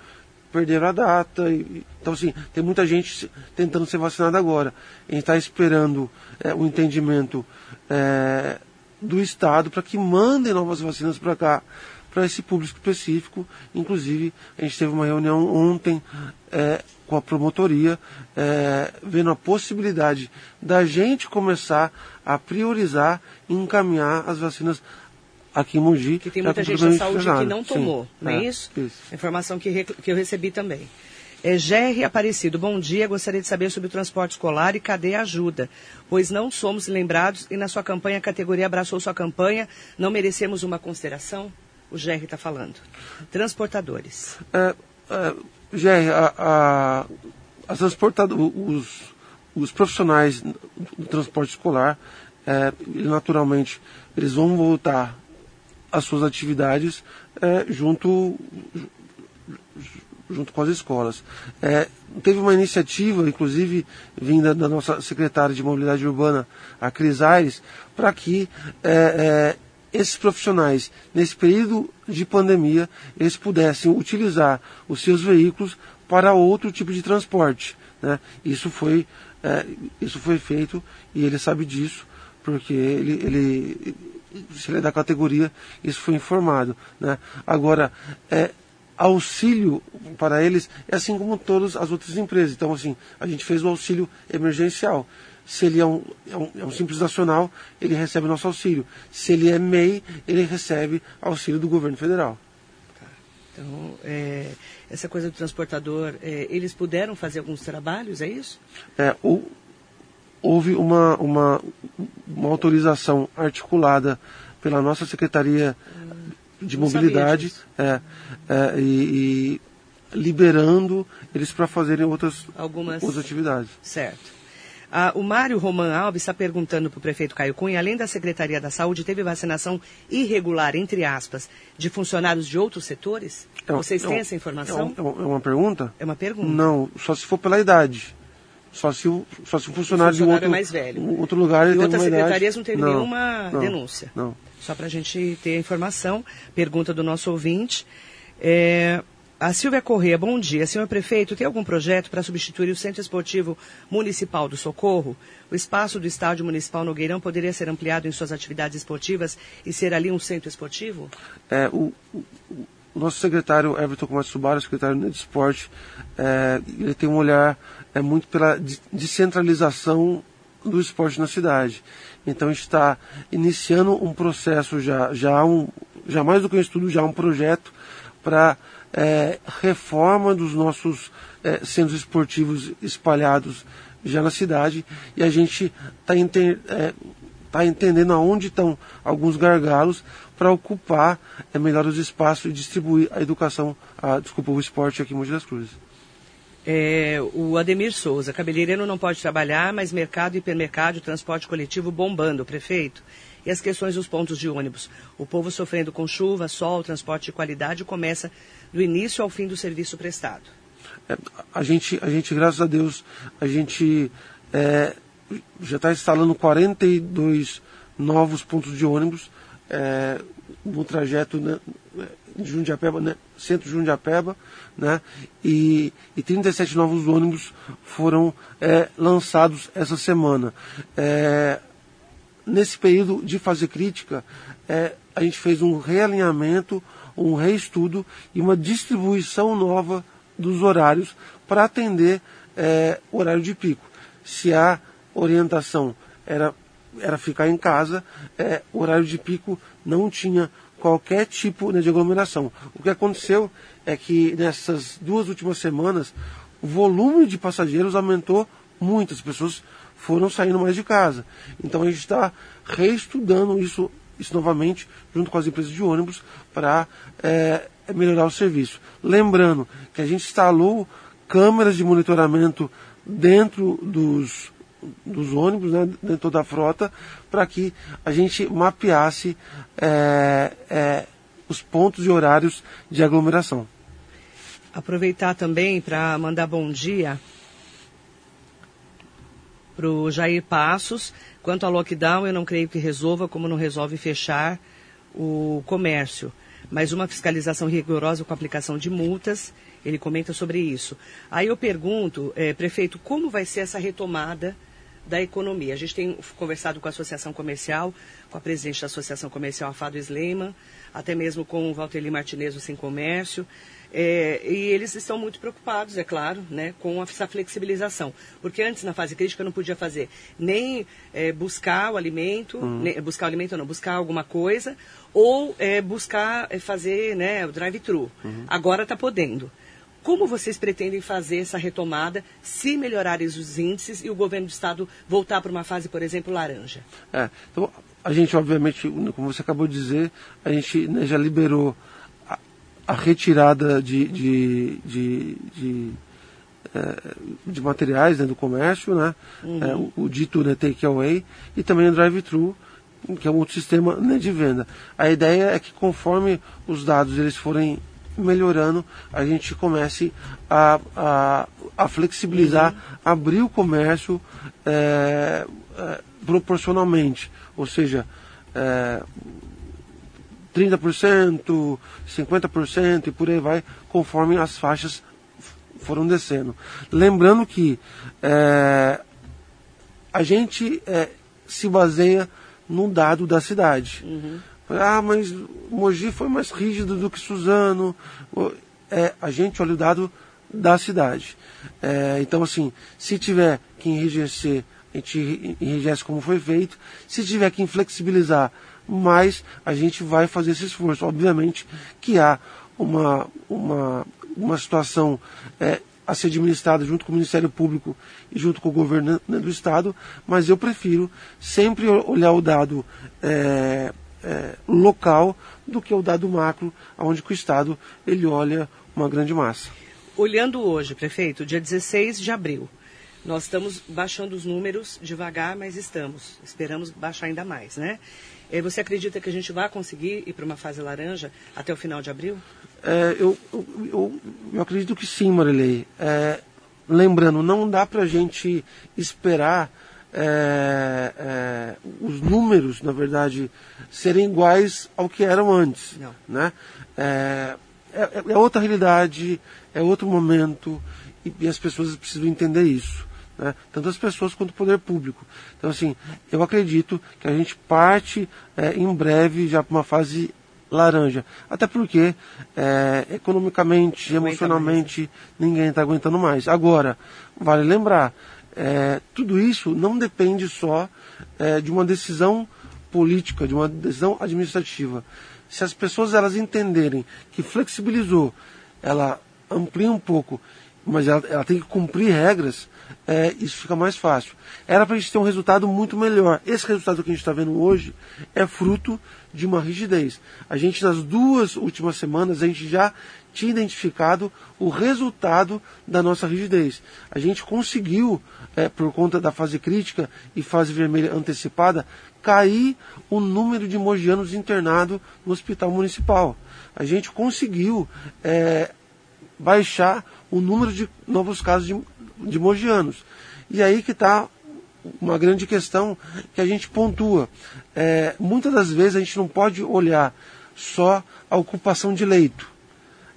[SPEAKER 3] perderam a data. e- então, assim, tem muita gente tentando ser vacinada agora. A gente está esperando é, o entendimento é, do Estado para que mandem novas vacinas para cá, para esse público específico. Inclusive, a gente teve uma reunião ontem é, com a promotoria, é, vendo a possibilidade da gente começar a priorizar e encaminhar as vacinas aqui em Mogi.
[SPEAKER 2] Que tem muita gente da saúde que não tomou, Sim, não é, é isso? isso? Informação que, que eu recebi também. É, GR Aparecido, bom dia. Gostaria de saber sobre o transporte escolar e cadê a ajuda? Pois não somos lembrados e na sua campanha a categoria abraçou sua campanha. Não merecemos uma consideração? O GR está falando. Transportadores.
[SPEAKER 3] É, é, a, a, a transportado, os, os profissionais do transporte escolar, é, naturalmente, eles vão voltar às suas atividades é, junto junto com as escolas. É, teve uma iniciativa, inclusive, vinda da nossa secretária de Mobilidade Urbana, a Cris Aires, para que é, é, esses profissionais, nesse período de pandemia, eles pudessem utilizar os seus veículos para outro tipo de transporte. Né? Isso, foi, é, isso foi feito e ele sabe disso, porque ele, ele se ele é da categoria, isso foi informado. Né? Agora, é, auxílio para eles é assim como todas as outras empresas. Então, assim, a gente fez o auxílio emergencial. Se ele é um, é um, é um simples nacional, ele recebe nosso auxílio. Se ele é MEI, ele recebe auxílio do governo federal.
[SPEAKER 2] Tá. Então, é, essa coisa do transportador, é, eles puderam fazer alguns trabalhos, é isso?
[SPEAKER 3] É, o, houve uma, uma, uma autorização articulada pela nossa Secretaria de mobilidade é, é, e, e, liberando eles para fazerem outras, Algumas... outras atividades.
[SPEAKER 2] Certo. Ah, o Mário Roman Alves está perguntando para o prefeito Caio Cunha, além da Secretaria da Saúde, teve vacinação irregular, entre aspas, de funcionários de outros setores? É, Vocês têm é, essa informação?
[SPEAKER 3] É, é, uma pergunta?
[SPEAKER 2] É uma pergunta.
[SPEAKER 3] Não, só se for pela idade. Só se o, só se o funcionário, o funcionário de outro, é
[SPEAKER 2] mais velho.
[SPEAKER 3] outro lugar ele
[SPEAKER 2] e outras secretarias
[SPEAKER 3] idade.
[SPEAKER 2] não teve não, nenhuma não, denúncia.
[SPEAKER 3] Não.
[SPEAKER 2] Só para a gente ter a informação. Pergunta do nosso ouvinte. É, a Silvia Corrêa, bom dia. Senhor prefeito, tem algum projeto para substituir o Centro Esportivo Municipal do Socorro? O espaço do Estádio Municipal Nogueirão poderia ser ampliado em suas atividades esportivas e ser ali um centro esportivo?
[SPEAKER 3] É, o, o, o nosso secretário Everton Komatsubara, secretário de Esporte, é, ele tem um olhar é, muito pela descentralização do esporte na cidade. Então está iniciando um processo já, já, um, já mais do que um estudo, já um projeto para é, reforma dos nossos é, centros esportivos espalhados já na cidade e a gente está é, tá entendendo aonde estão alguns gargalos para ocupar é, melhor os espaços e distribuir a educação, a, desculpa, o esporte aqui em Mogi das Cruzes.
[SPEAKER 2] É, o Ademir Souza, cabeleireiro não pode trabalhar, mas mercado, hipermercado, transporte coletivo bombando, prefeito. E as questões dos pontos de ônibus. O povo sofrendo com chuva, sol, transporte de qualidade começa do início ao fim do serviço prestado.
[SPEAKER 3] É, a, gente, a gente, graças a Deus, a gente é, já está instalando 42 novos pontos de ônibus é, no trajeto né, de Jundiapeba, né, centro de Jundiapeba, né, e, e 37 novos ônibus foram é, lançados essa semana. É, nesse período de fazer crítica, é, a gente fez um realinhamento, um reestudo e uma distribuição nova dos horários para atender é, o horário de pico. Se a orientação era, era ficar em casa, é, o horário de pico não tinha qualquer tipo né, de aglomeração. O que aconteceu é que nessas duas últimas semanas o volume de passageiros aumentou muito, as pessoas foram saindo mais de casa. Então a gente está reestudando isso, isso novamente junto com as empresas de ônibus para é, melhorar o serviço. Lembrando que a gente instalou câmeras de monitoramento dentro dos, dos ônibus, né, dentro da frota, para que a gente mapeasse é, é, os pontos e horários de aglomeração.
[SPEAKER 2] Aproveitar também para mandar bom dia para o Jair Passos. Quanto ao lockdown, eu não creio que resolva, como não resolve fechar o comércio. Mas uma fiscalização rigorosa com aplicação de multas, ele comenta sobre isso. Aí eu pergunto, é, prefeito, como vai ser essa retomada da economia. A gente tem conversado com a Associação Comercial, com a presidente da Associação Comercial, Afado Sleiman, até mesmo com o Valteri Martinez do Sem Comércio. É, e eles estão muito preocupados, é claro, né, com essa flexibilização. Porque antes, na fase crítica, não podia fazer nem é, buscar o alimento, uhum. nem, buscar o alimento não, buscar alguma coisa, ou é, buscar é, fazer né, o drive-thru. Uhum. Agora está podendo. Como vocês pretendem fazer essa retomada se melhorarem os índices e o governo do estado voltar para uma fase, por exemplo, laranja?
[SPEAKER 3] É, então, a gente, obviamente, como você acabou de dizer, a gente né, já liberou a, retirada de, de, de, de, é, de materiais né, do comércio, né, uhum. é, o, o, dito né, takeaway, e também o drive-thru, que é um outro sistema né, de venda. A ideia é que conforme os dados eles forem melhorando, a gente comece a, a, a flexibilizar, uhum. abrir o comércio é, é, proporcionalmente. Ou seja, 30%, 50% e por aí vai, conforme as faixas foram descendo. Lembrando que é, a gente é, se baseia no dado da cidade. Uhum. Ah, mas Mogi foi mais rígido do que Suzano. É, a gente olha o dado da cidade. É, então, assim, se tiver que enrijecer, a gente enrijece como foi feito. Se tiver que inflexibilizar mais, a gente vai fazer esse esforço. Obviamente que há uma, uma, uma situação é, a ser administrada junto com o Ministério Público e junto com o governo do Estado, mas eu prefiro sempre olhar o dado é, é, local do que o dado macro, onde o Estado ele olha uma grande massa.
[SPEAKER 2] Olhando hoje, prefeito, dia 16 de abril, nós estamos baixando os números devagar, mas estamos. Esperamos baixar ainda mais, né? Você acredita que a gente vai conseguir ir para uma fase laranja até o final de abril?
[SPEAKER 3] É, eu, eu, eu, acredito que sim, Marilei. É, lembrando, não dá para a gente esperar é, é, os números, na verdade, serem iguais ao que eram antes. Não. Né? É, é, é outra realidade, é outro momento, e, as pessoas precisam entender isso. Né? Tanto as pessoas quanto o poder público. Então, assim, eu acredito que a gente parte é, em breve já para uma fase laranja. Até porque, é, economicamente, emocionalmente, mais, né? ninguém está aguentando mais. Agora, vale lembrar, é, tudo isso não depende só é, de uma decisão política, de uma decisão administrativa. Se as pessoas elas entenderem que flexibilizou, ela amplia um pouco, mas ela, ela tem que cumprir regras, é, isso fica mais fácil. Era para a gente ter um resultado muito melhor. Esse resultado que a gente está vendo hoje é fruto de uma rigidez. A gente, nas duas últimas semanas, a gente já tinha identificado o resultado da nossa rigidez. A gente conseguiu, é, por conta da fase crítica e fase vermelha antecipada, cair o número de mogianos internados no hospital municipal. A gente conseguiu é, baixar o número de novos casos de, de mogianos. E aí que está uma grande questão que a gente pontua. É, muitas das vezes a gente não pode olhar só a ocupação de leito.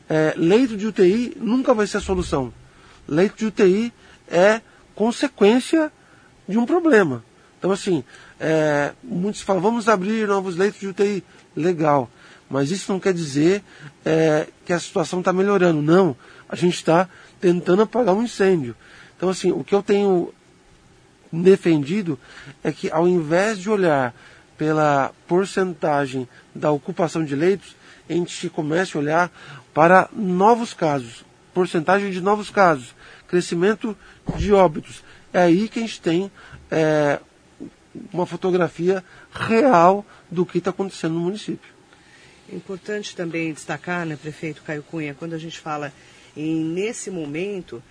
[SPEAKER 3] É, leito de UTI nunca vai ser a solução. Leito de UTI é consequência de um problema. Então, assim, é, muitos falam, vamos abrir novos leitos de UTI. Legal. Mas isso não quer dizer é, que a situação está melhorando. Não. A gente está tentando apagar um incêndio. Então, assim, o que eu tenho defendido é que ao invés de olhar pela porcentagem da ocupação de leitos, a gente comece a olhar para novos casos, porcentagem de novos casos, crescimento de óbitos. É aí que a gente tem é, uma fotografia real do que está acontecendo no município.
[SPEAKER 2] Importante também destacar, né, prefeito Caio Cunha, quando a gente fala em nesse momento,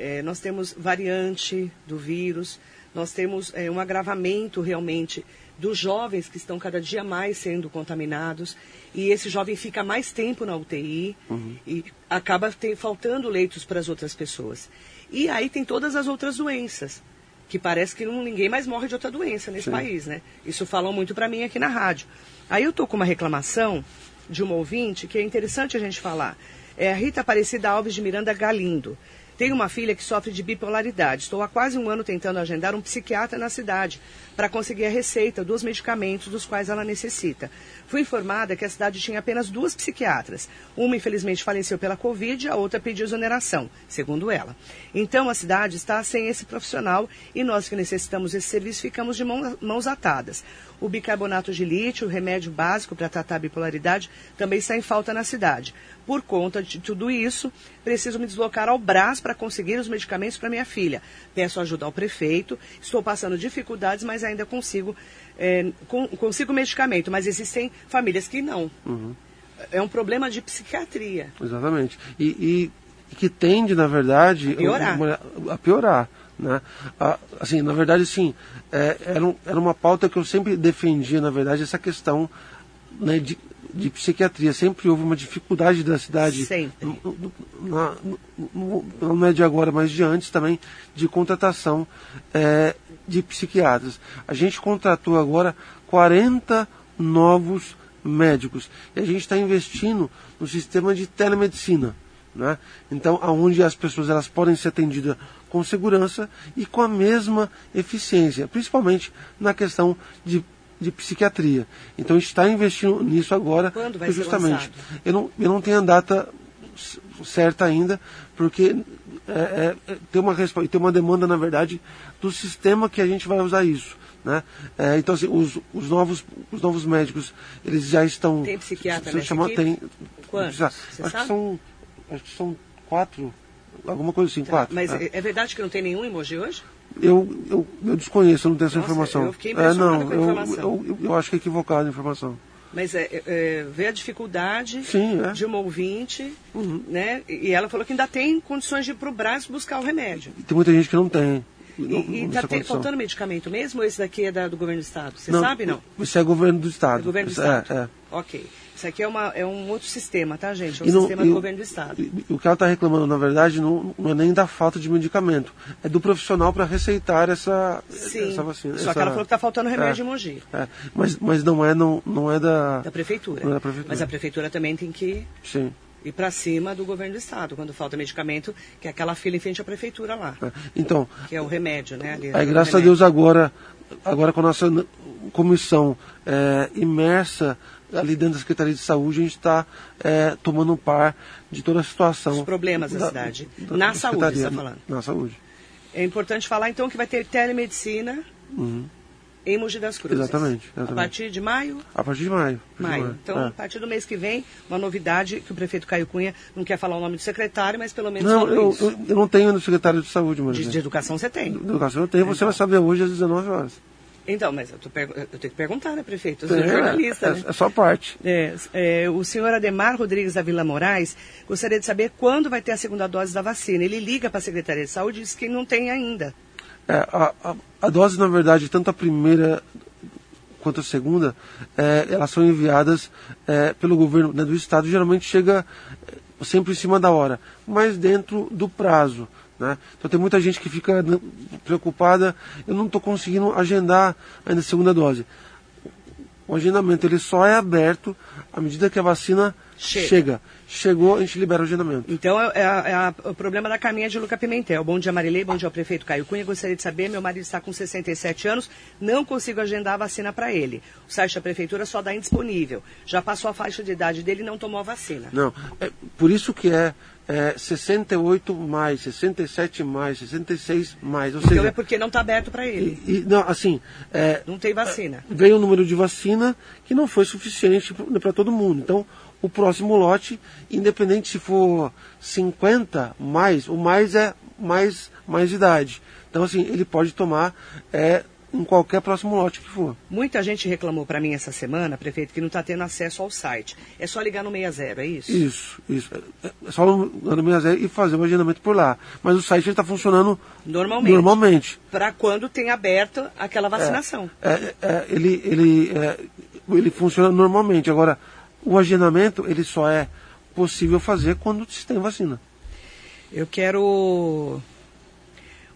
[SPEAKER 2] é, nós temos variante do vírus, nós temos é, um agravamento realmente dos jovens que estão cada dia mais sendo contaminados e esse jovem fica mais tempo na UTI uhum. e acaba ter, faltando leitos para as outras pessoas. E aí tem todas as outras doenças, que parece que não, ninguém mais morre de outra doença nesse Sim. país, né? Isso falam muito para mim aqui na rádio. Aí eu tô com uma reclamação de uma ouvinte que é interessante a gente falar. É a Rita Aparecida Alves de Miranda Galindo. Tenho uma filha que sofre de bipolaridade. Estou há quase um ano tentando agendar um psiquiatra na cidade para conseguir a receita dos medicamentos dos quais ela necessita. Fui informada que a cidade tinha apenas duas psiquiatras. Uma, infelizmente, faleceu pela Covid, a outra pediu exoneração, segundo ela. Então, a cidade está sem esse profissional e nós que necessitamos desse serviço ficamos de mãos atadas. O bicarbonato de lítio, o remédio básico para tratar a bipolaridade, também está em falta na cidade. Por conta de tudo isso, preciso me deslocar ao Brás para conseguir os medicamentos para minha filha. Peço ajuda ao prefeito, estou passando dificuldades, mas ainda consigo, é, com, consigo medicamento. Mas existem famílias que não. Uhum. É um problema de psiquiatria.
[SPEAKER 3] Exatamente. E, e que tende, na verdade,
[SPEAKER 2] piorar.
[SPEAKER 3] a piorar. Né? assim, na verdade, sim, é, era, um, era uma pauta que eu sempre defendia, na verdade, essa questão né, de, de psiquiatria. Sempre houve uma dificuldade da cidade,
[SPEAKER 2] sempre.
[SPEAKER 3] Na, no, não é de agora, mas de antes também, de contratação é, de psiquiatras. A gente contratou agora 40 novos médicos e a gente está investindo no sistema de telemedicina. Né? Então, aonde as pessoas elas podem ser atendidas com segurança e com a mesma eficiência, principalmente na questão de, de psiquiatria. Então, a gente está investindo nisso agora,
[SPEAKER 2] Quando vai
[SPEAKER 3] justamente.
[SPEAKER 2] Ser
[SPEAKER 3] eu não, eu não tenho a data certa ainda, porque é, é, é tem, uma, tem uma demanda, na verdade, do sistema que a gente vai usar isso. Né? É, então, assim, os, os, novos, os novos médicos, eles já estão...
[SPEAKER 2] Tem psiquiatra
[SPEAKER 3] nessa chama, Tem.
[SPEAKER 2] Quantos?
[SPEAKER 3] Acho, que são, acho que são quatro alguma coisa assim, tá, quatro.
[SPEAKER 2] Mas é. é. verdade que não tem nenhum emoji hoje?
[SPEAKER 3] Eu, eu, eu desconheço, eu não tenho essa
[SPEAKER 2] Nossa,
[SPEAKER 3] informação.
[SPEAKER 2] Eu fiquei é, não, com a
[SPEAKER 3] informação. Eu, eu, eu, acho que é equivocada a informação.
[SPEAKER 2] Mas é, é, é vê a dificuldade
[SPEAKER 3] Sim, é.
[SPEAKER 2] de uma ouvinte, uhum. né? E ela falou que ainda tem condições de ir para o braço buscar o remédio.
[SPEAKER 3] Tem muita gente que não tem.
[SPEAKER 2] E está faltando medicamento mesmo ou esse daqui é da, do governo do estado? Você
[SPEAKER 3] não,
[SPEAKER 2] sabe, não?
[SPEAKER 3] Isso é governo do estado.
[SPEAKER 2] É governo do
[SPEAKER 3] é,
[SPEAKER 2] estado.
[SPEAKER 3] É,
[SPEAKER 2] Ok. Isso aqui é, uma, é um outro sistema, tá, gente? É um não, sistema do governo do Estado.
[SPEAKER 3] E, o que ela está reclamando, na verdade, não, não, é nem da falta de medicamento. É do profissional para receitar essa,
[SPEAKER 2] Sim,
[SPEAKER 3] essa vacina.
[SPEAKER 2] Só
[SPEAKER 3] essa...
[SPEAKER 2] que ela falou que está faltando remédio é, em Mogi.
[SPEAKER 3] É, mas, mas não é, não, não é da...
[SPEAKER 2] Da prefeitura.
[SPEAKER 3] Não é da prefeitura.
[SPEAKER 2] Mas a prefeitura também tem que...
[SPEAKER 3] Sim
[SPEAKER 2] ir para cima do governo do estado, quando falta medicamento, que é aquela fila em frente à prefeitura lá.
[SPEAKER 3] É. Então,
[SPEAKER 2] que é o remédio, né? Ali,
[SPEAKER 3] aí, graças remédio. a Deus agora, agora com a nossa comissão é, imersa ali dentro da Secretaria de Saúde, a gente está é, tomando um par de toda a situação.
[SPEAKER 2] Os problemas da, da cidade. Da, na da saúde, você está falando.
[SPEAKER 3] Na saúde.
[SPEAKER 2] É importante falar, então, que vai ter telemedicina uhum. em Mogi das Cruzes.
[SPEAKER 3] Exatamente, exatamente,
[SPEAKER 2] A partir de maio?
[SPEAKER 3] A partir de maio.
[SPEAKER 2] Maio.
[SPEAKER 3] De maio.
[SPEAKER 2] Então,
[SPEAKER 3] é.
[SPEAKER 2] a partir do mês que vem, uma novidade que o prefeito Caio Cunha não quer falar o nome do secretário, mas pelo menos
[SPEAKER 3] não, eu. Eu, eu, não tenho no secretário de saúde, mas.
[SPEAKER 2] De, de educação você tem.
[SPEAKER 3] De educação eu tenho, então. você vai saber hoje às 19 horas.
[SPEAKER 2] Então, mas eu, eu, tenho que perguntar, né, prefeito? Eu sou é, jornalista.
[SPEAKER 3] É,
[SPEAKER 2] né?
[SPEAKER 3] é só parte.
[SPEAKER 2] É, é, o senhor Ademar Rodrigues da Vila Moraes gostaria de saber quando vai ter a segunda dose da vacina. Ele liga para a Secretaria de Saúde e diz que não tem ainda.
[SPEAKER 3] É, a, a, a, dose, na verdade, tanto a primeira quanto a segunda, é, elas são enviadas é, pelo governo né, do estado. Geralmente chega é, sempre em cima da hora, mas dentro do prazo. Né? Então tem muita gente que fica né, preocupada, eu não estou conseguindo agendar ainda a segunda dose. O agendamento ele só é aberto à medida que a vacina chega. chega. Chegou, a gente libera o agendamento.
[SPEAKER 2] Então é, é, é, o problema da caminha de Luca Pimentel. Bom dia, Marilei. Bom dia ao prefeito Caio Cunha. Gostaria de saber, meu marido está com 67 anos, não consigo agendar a vacina para ele. O site da prefeitura só dá indisponível. Já passou a faixa de idade dele e não tomou a vacina.
[SPEAKER 3] Não, é, por isso que é é, 68 mais, 67 mais, 66 mais. Ou
[SPEAKER 2] então
[SPEAKER 3] seja,
[SPEAKER 2] é porque não está aberto para ele.
[SPEAKER 3] E, e, não, assim. É,
[SPEAKER 2] não tem vacina.
[SPEAKER 3] Veio um número de vacina que não foi suficiente para todo mundo. Então, o próximo lote, independente se for 50 mais, o mais é mais, mais idade. Então, assim, ele pode tomar é, em qualquer próximo lote que for.
[SPEAKER 2] Muita gente reclamou para mim essa semana, prefeito, que não está tendo acesso ao site. É só ligar no 60, é isso?
[SPEAKER 3] Isso, isso. É só ligar no 60 e fazer o agendamento por lá. Mas o site está funcionando
[SPEAKER 2] normalmente.
[SPEAKER 3] normalmente.
[SPEAKER 2] Para quando tem aberto aquela vacinação.
[SPEAKER 3] É, é, é ele, ele, é, ele funciona normalmente. Agora, o agendamento ele só é possível fazer quando se tem vacina.
[SPEAKER 2] Eu quero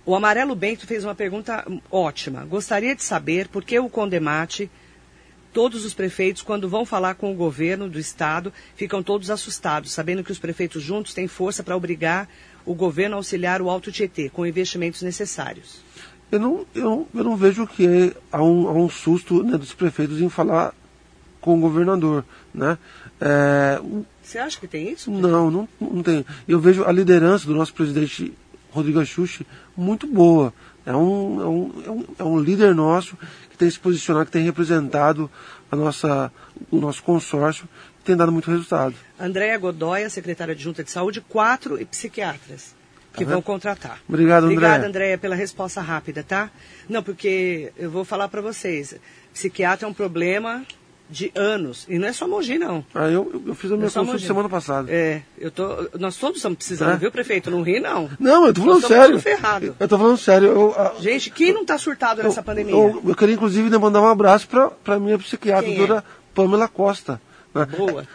[SPEAKER 2] o Amarelo Bento fez uma pergunta ótima. Gostaria de saber por que o Condemate todos os prefeitos, quando vão falar com o governo do estado, ficam todos assustados, sabendo que os prefeitos juntos têm força para obrigar o governo a auxiliar o Alto Tietê com investimentos necessários.
[SPEAKER 3] Eu não, eu, eu não vejo que há um, há um susto né, dos prefeitos em falar com o governador. Né?
[SPEAKER 2] É, Você acha que tem isso?
[SPEAKER 3] Não, não, não tem. Eu vejo a liderança do nosso presidente Rodrigo Axuxi muito boa. É um, é, um, é, um, é um líder nosso que tem se posicionado, que tem representado a nossa, o nosso consórcio, que tem dado muito resultado.
[SPEAKER 2] Andréa Godoy, secretária de Junta de Saúde, quatro psiquiatras que tá vão contratar.
[SPEAKER 3] Obrigado, Andréa.
[SPEAKER 2] Obrigada, Andréa, pela resposta rápida, tá? Não, porque eu vou falar para vocês, psiquiatra é um problema de anos. E não é só Mogi, não.
[SPEAKER 3] Ah, eu, eu fiz a minha é consulta semana passada.
[SPEAKER 2] É, eu tô, nós todos estamos precisando, é? viu, prefeito? Não ri, não.
[SPEAKER 3] Não, eu tô falando sério. Ferrado. Eu tô falando sério. Eu,
[SPEAKER 2] a, Gente, quem não está surtado
[SPEAKER 3] eu,
[SPEAKER 2] nessa pandemia?
[SPEAKER 3] Eu, eu, queria, inclusive, mandar um abraço para a minha psiquiatra, quem doutora é? Pamela Costa.
[SPEAKER 2] Né? Boa.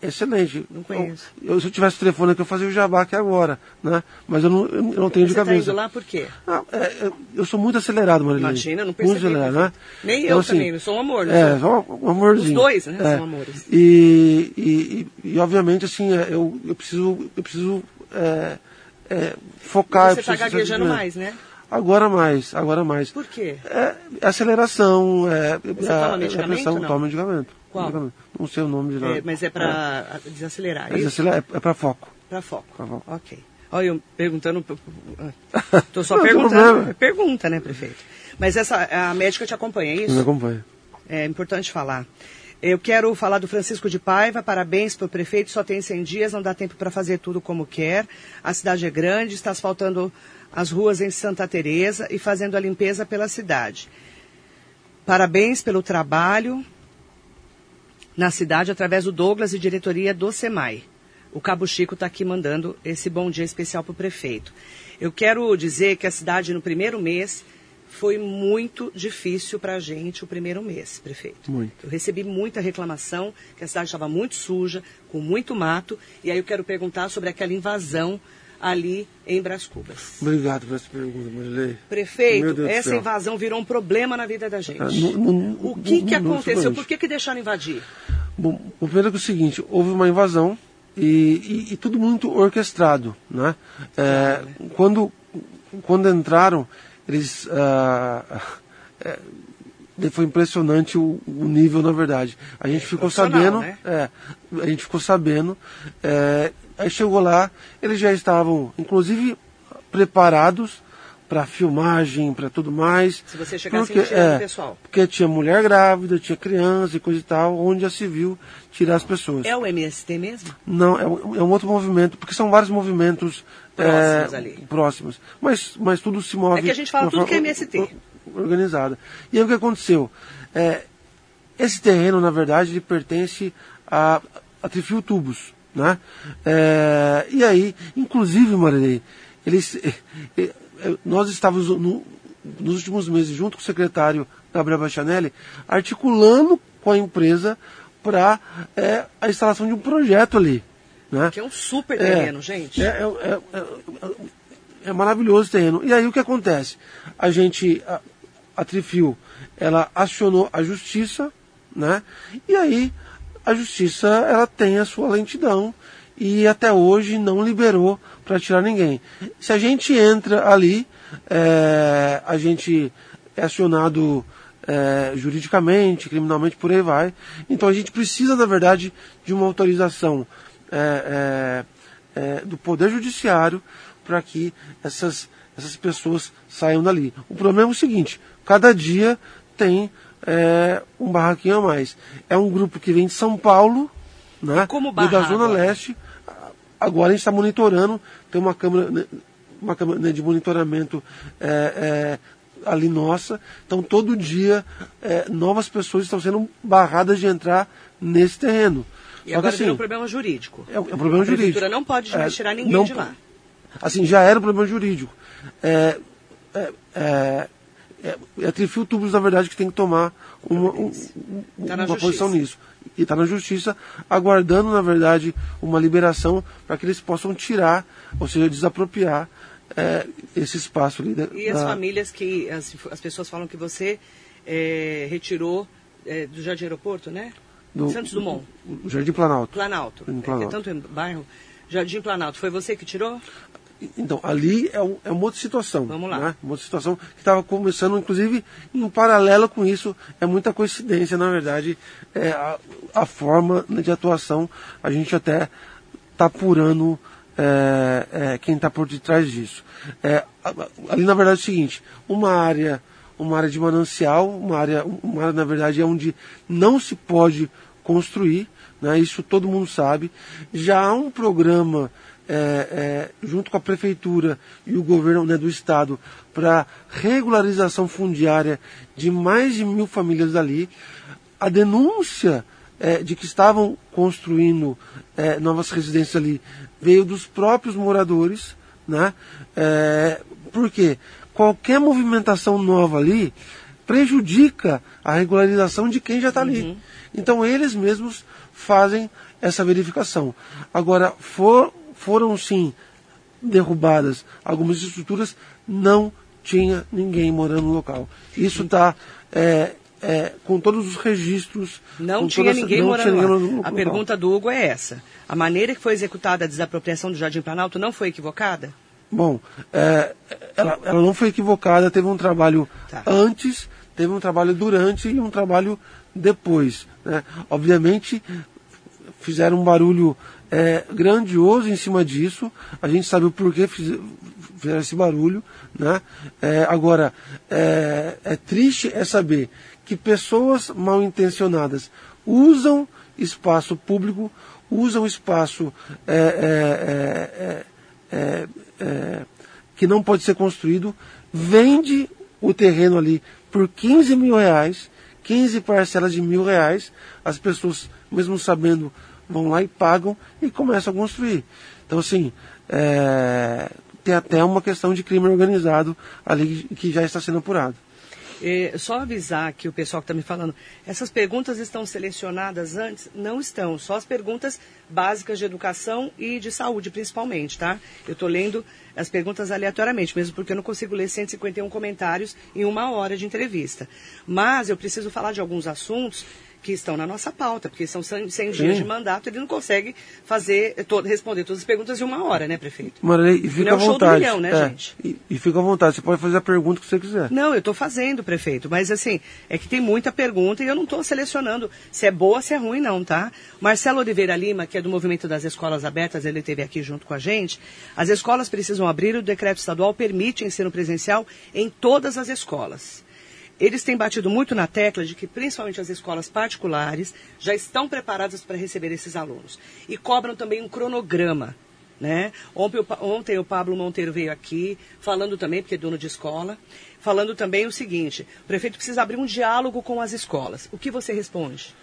[SPEAKER 3] É, excelente.
[SPEAKER 2] Não conheço.
[SPEAKER 3] Eu, se eu tivesse telefone aqui, eu fazia o jabá aqui agora, né? Mas eu não, eu não tenho
[SPEAKER 2] Você
[SPEAKER 3] de cabeça. Você
[SPEAKER 2] tá lá por quê?
[SPEAKER 3] Ah, é, eu sou muito acelerado, Marilene.
[SPEAKER 2] Imagina, não percebi.
[SPEAKER 3] Muito acelerado, né?
[SPEAKER 2] Nem então, eu assim, também, eu sou um amor, não
[SPEAKER 3] É, um amorzinho.
[SPEAKER 2] Os dois, né? É. São amores.
[SPEAKER 3] E, e, e, e, obviamente, assim, é, eu, eu preciso, eu preciso é, é, focar...
[SPEAKER 2] Você está gaguejando mais, né?
[SPEAKER 3] Agora mais, agora mais.
[SPEAKER 2] Por quê?
[SPEAKER 3] É, aceleração,
[SPEAKER 2] é, Você
[SPEAKER 3] é,
[SPEAKER 2] toma medicamento?
[SPEAKER 3] Pressão, toma medicamento.
[SPEAKER 2] Qual?
[SPEAKER 3] Não sei o nome de nada.
[SPEAKER 2] É, mas é para é. desacelerar,
[SPEAKER 3] é, desacelerar, é, é para foco.
[SPEAKER 2] Para foco.
[SPEAKER 3] Foco.
[SPEAKER 2] Ok. Olha, eu perguntando. Estou só não, perguntando. Pergunta, né, prefeito? Mas essa, a médica te acompanha, é isso?
[SPEAKER 3] Me acompanha.
[SPEAKER 2] É importante falar. Eu quero falar do Francisco de Paiva. Parabéns para o prefeito. Só tem 100 dias, não dá tempo para fazer tudo como quer. A cidade é grande, está asfaltando as ruas em Santa Teresa e fazendo a limpeza pela cidade. Parabéns pelo trabalho na cidade através do Douglas e diretoria do SEMAI. O Cabo Chico está aqui mandando esse bom dia especial para o prefeito. Eu quero dizer que a cidade no primeiro mês foi muito difícil para a gente o primeiro mês, prefeito.
[SPEAKER 3] Muito.
[SPEAKER 2] Eu recebi muita reclamação que a cidade estava muito suja, com muito mato, e aí eu quero perguntar sobre aquela invasão ali em Bras Cubas.
[SPEAKER 3] Obrigado por essa pergunta, Marilei.
[SPEAKER 2] Prefeito, essa invasão virou um problema na vida da gente. Ah, no, no, o que, que aconteceu? Por que, que deixaram invadir?
[SPEAKER 3] Bom, o primeiro é, é o seguinte, houve uma invasão e, e, e tudo muito orquestrado. Né? É, quando, quando entraram, eles... Ah, é, foi impressionante o, o, nível, na verdade. A gente ficou sabendo,
[SPEAKER 2] né?
[SPEAKER 3] é, a gente ficou sabendo é, Aí chegou lá, eles já estavam, inclusive, preparados para filmagem, para tudo mais.
[SPEAKER 2] Se você chegasse porque, é, pessoal.
[SPEAKER 3] Porque tinha mulher grávida, tinha criança e coisa e tal, onde já se viu tirar as pessoas.
[SPEAKER 2] É o MST mesmo?
[SPEAKER 3] Não, é, é um outro movimento, porque são vários movimentos
[SPEAKER 2] próximos
[SPEAKER 3] é,
[SPEAKER 2] ali.
[SPEAKER 3] Próximos. Mas, mas tudo se move.
[SPEAKER 2] É que a gente fala tudo que é MST.
[SPEAKER 3] Organizada. E aí o que aconteceu? É, esse terreno, na verdade, ele pertence a, a Trifil Tubos. Né? É, e aí, inclusive, Marilei, eles, é, é, nós estávamos no, nos últimos meses, junto com o secretário Gabriel Bachanelli, articulando com a empresa para é, a instalação de um projeto ali. Né?
[SPEAKER 2] Que é um super terreno, gente.
[SPEAKER 3] É, é, maravilhoso o terreno. E aí o que acontece? A gente, a, a Trifil, ela acionou a justiça, né? E aí a justiça ela tem a sua lentidão e até hoje não liberou para tirar ninguém. Se a gente entra ali, é, a gente é acionado é, juridicamente, criminalmente, por aí vai. Então a gente precisa, na verdade, de uma autorização é, é, é do Poder Judiciário para que essas, essas pessoas saiam dali. O problema é o seguinte: cada dia tem é, um barraquinho a mais. É um grupo que vem de São Paulo, né?
[SPEAKER 2] Como
[SPEAKER 3] barra, da Zona agora? Leste. Agora a gente está monitorando, tem uma câmera, né, uma câmera né, de monitoramento é, é, ali nossa. Então todo dia é, novas pessoas estão sendo barradas de entrar nesse terreno.
[SPEAKER 2] E Só agora que, assim, um problema jurídico.
[SPEAKER 3] É, é um problema
[SPEAKER 2] a
[SPEAKER 3] jurídico.
[SPEAKER 2] A não pode é, tirar ninguém não, de lá.
[SPEAKER 3] Assim, já era um problema jurídico. É, é, é é, é Trifil Tubos, na verdade, que tem que tomar uma, um, tá uma posição nisso. E está na justiça, aguardando, na verdade, uma liberação para que eles possam tirar, ou seja, desapropriar é, esse espaço ali. Da,
[SPEAKER 2] e as famílias que, as, as pessoas falam que você é, retirou é, do Jardim Aeroporto, né?
[SPEAKER 3] Do,
[SPEAKER 2] Santos Dumont.
[SPEAKER 3] Jardim Planalto.
[SPEAKER 2] Planalto.
[SPEAKER 3] Em
[SPEAKER 2] É,
[SPEAKER 3] Planalto.
[SPEAKER 2] é tanto em bairro. Jardim Planalto. Foi você que tirou?
[SPEAKER 3] Então, ali é, um- é uma outra situação.
[SPEAKER 2] Vamos lá.
[SPEAKER 3] Né? Uma outra situação que estava começando, inclusive, em paralelo com isso, é muita coincidência, na verdade, é, a, a forma de atuação, a gente até está apurando é, é, quem está por detrás disso. É, ali, na verdade, é o seguinte, uma área, uma área de manancial, uma área, uma área, na verdade, é onde não se pode construir, né? isso todo mundo sabe. Já há um programa é, é, junto com a prefeitura e o governo né, do estado para regularização fundiária de mais de mil famílias ali. A denúncia é, de que estavam construindo é, novas residências ali veio dos próprios moradores, né? É, por quê? Qualquer movimentação nova ali prejudica a regularização de quem já está ali. Então eles mesmos fazem essa verificação. Agora, for, foram sim derrubadas algumas estruturas, não tinha ninguém morando no local. Isso está com todos os registros.
[SPEAKER 2] Não tinha ninguém
[SPEAKER 3] não
[SPEAKER 2] morando
[SPEAKER 3] tinha ninguém
[SPEAKER 2] lá.
[SPEAKER 3] no
[SPEAKER 2] A
[SPEAKER 3] local.
[SPEAKER 2] pergunta do Hugo é essa. A maneira que foi executada a desapropriação do Jardim Planalto não foi equivocada?
[SPEAKER 3] Bom, é, ela, ela não foi equivocada, teve um trabalho
[SPEAKER 2] Tá.
[SPEAKER 3] antes, teve um trabalho durante e um trabalho depois. né? Obviamente, fizeram um barulho é, grandioso em cima disso, a gente sabe o porquê fiz- fizeram esse barulho. Né? É, agora, é, é triste é saber que pessoas mal intencionadas usam espaço público, usam espaço é, é, é, é, é, que não pode ser construído, vende o terreno ali por 15 mil reais, 15 parcelas de mil reais, as pessoas, mesmo sabendo, vão lá e pagam e começam a construir. Então, assim, é, tem até uma questão de crime organizado ali que já está sendo apurado.
[SPEAKER 2] É, só avisar que o pessoal que está me falando, essas perguntas estão selecionadas antes? Não estão, só as perguntas básicas de educação e de saúde, principalmente, tá? Eu estou lendo as perguntas aleatoriamente, mesmo porque eu não consigo ler 151 comentários em uma hora de entrevista. Mas eu preciso falar de alguns assuntos que estão na nossa pauta, porque são 100 100 dias
[SPEAKER 3] Sim.
[SPEAKER 2] de mandato, ele não consegue fazer, eh, to- responder todas as perguntas em uma hora, né, prefeito?
[SPEAKER 3] Marley, e fica
[SPEAKER 2] Não é
[SPEAKER 3] à
[SPEAKER 2] show do
[SPEAKER 3] vontade.
[SPEAKER 2] milhão, né,
[SPEAKER 3] É,
[SPEAKER 2] gente?
[SPEAKER 3] E, e fica à vontade, você pode fazer a pergunta que você quiser.
[SPEAKER 2] Não, eu estou fazendo, prefeito, mas assim, é que tem muita pergunta e eu não estou selecionando se é boa, se é ruim, não, tá? Marcelo Oliveira Lima, que é do Movimento das Escolas Abertas, ele esteve aqui junto com a gente. As escolas precisam abrir, o decreto estadual permite ensino presencial em todas as escolas. Eles têm batido muito na tecla de que principalmente as escolas particulares já estão preparadas para receber esses alunos. E cobram também um cronograma. Né? Ontem, ontem o Pablo Monteiro veio aqui, falando também, porque é dono de escola, falando também o seguinte: o prefeito precisa abrir um diálogo com as escolas. O que você responde?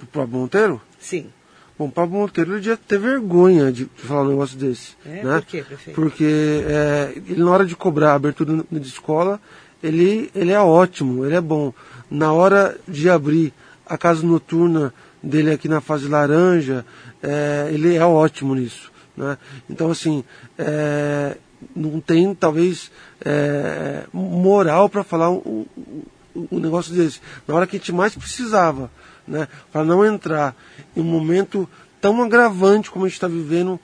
[SPEAKER 3] O Pablo Monteiro?
[SPEAKER 2] Sim.
[SPEAKER 3] Bom, o Pablo Monteiro ele devia ter vergonha de falar um negócio desse.
[SPEAKER 2] É?
[SPEAKER 3] né?
[SPEAKER 2] Por quê, prefeito?
[SPEAKER 3] Porque é, ele, na hora de cobrar a abertura de escola, ele, ele é ótimo, ele é bom. Na hora de abrir a casa noturna dele aqui na fase laranja, é, ele é ótimo nisso. Né? Então, assim, é, não tem talvez é, moral para falar um, um- um negócio desse. Na hora que a gente mais precisava, né? para não entrar em um momento tão agravante como a gente está vivendo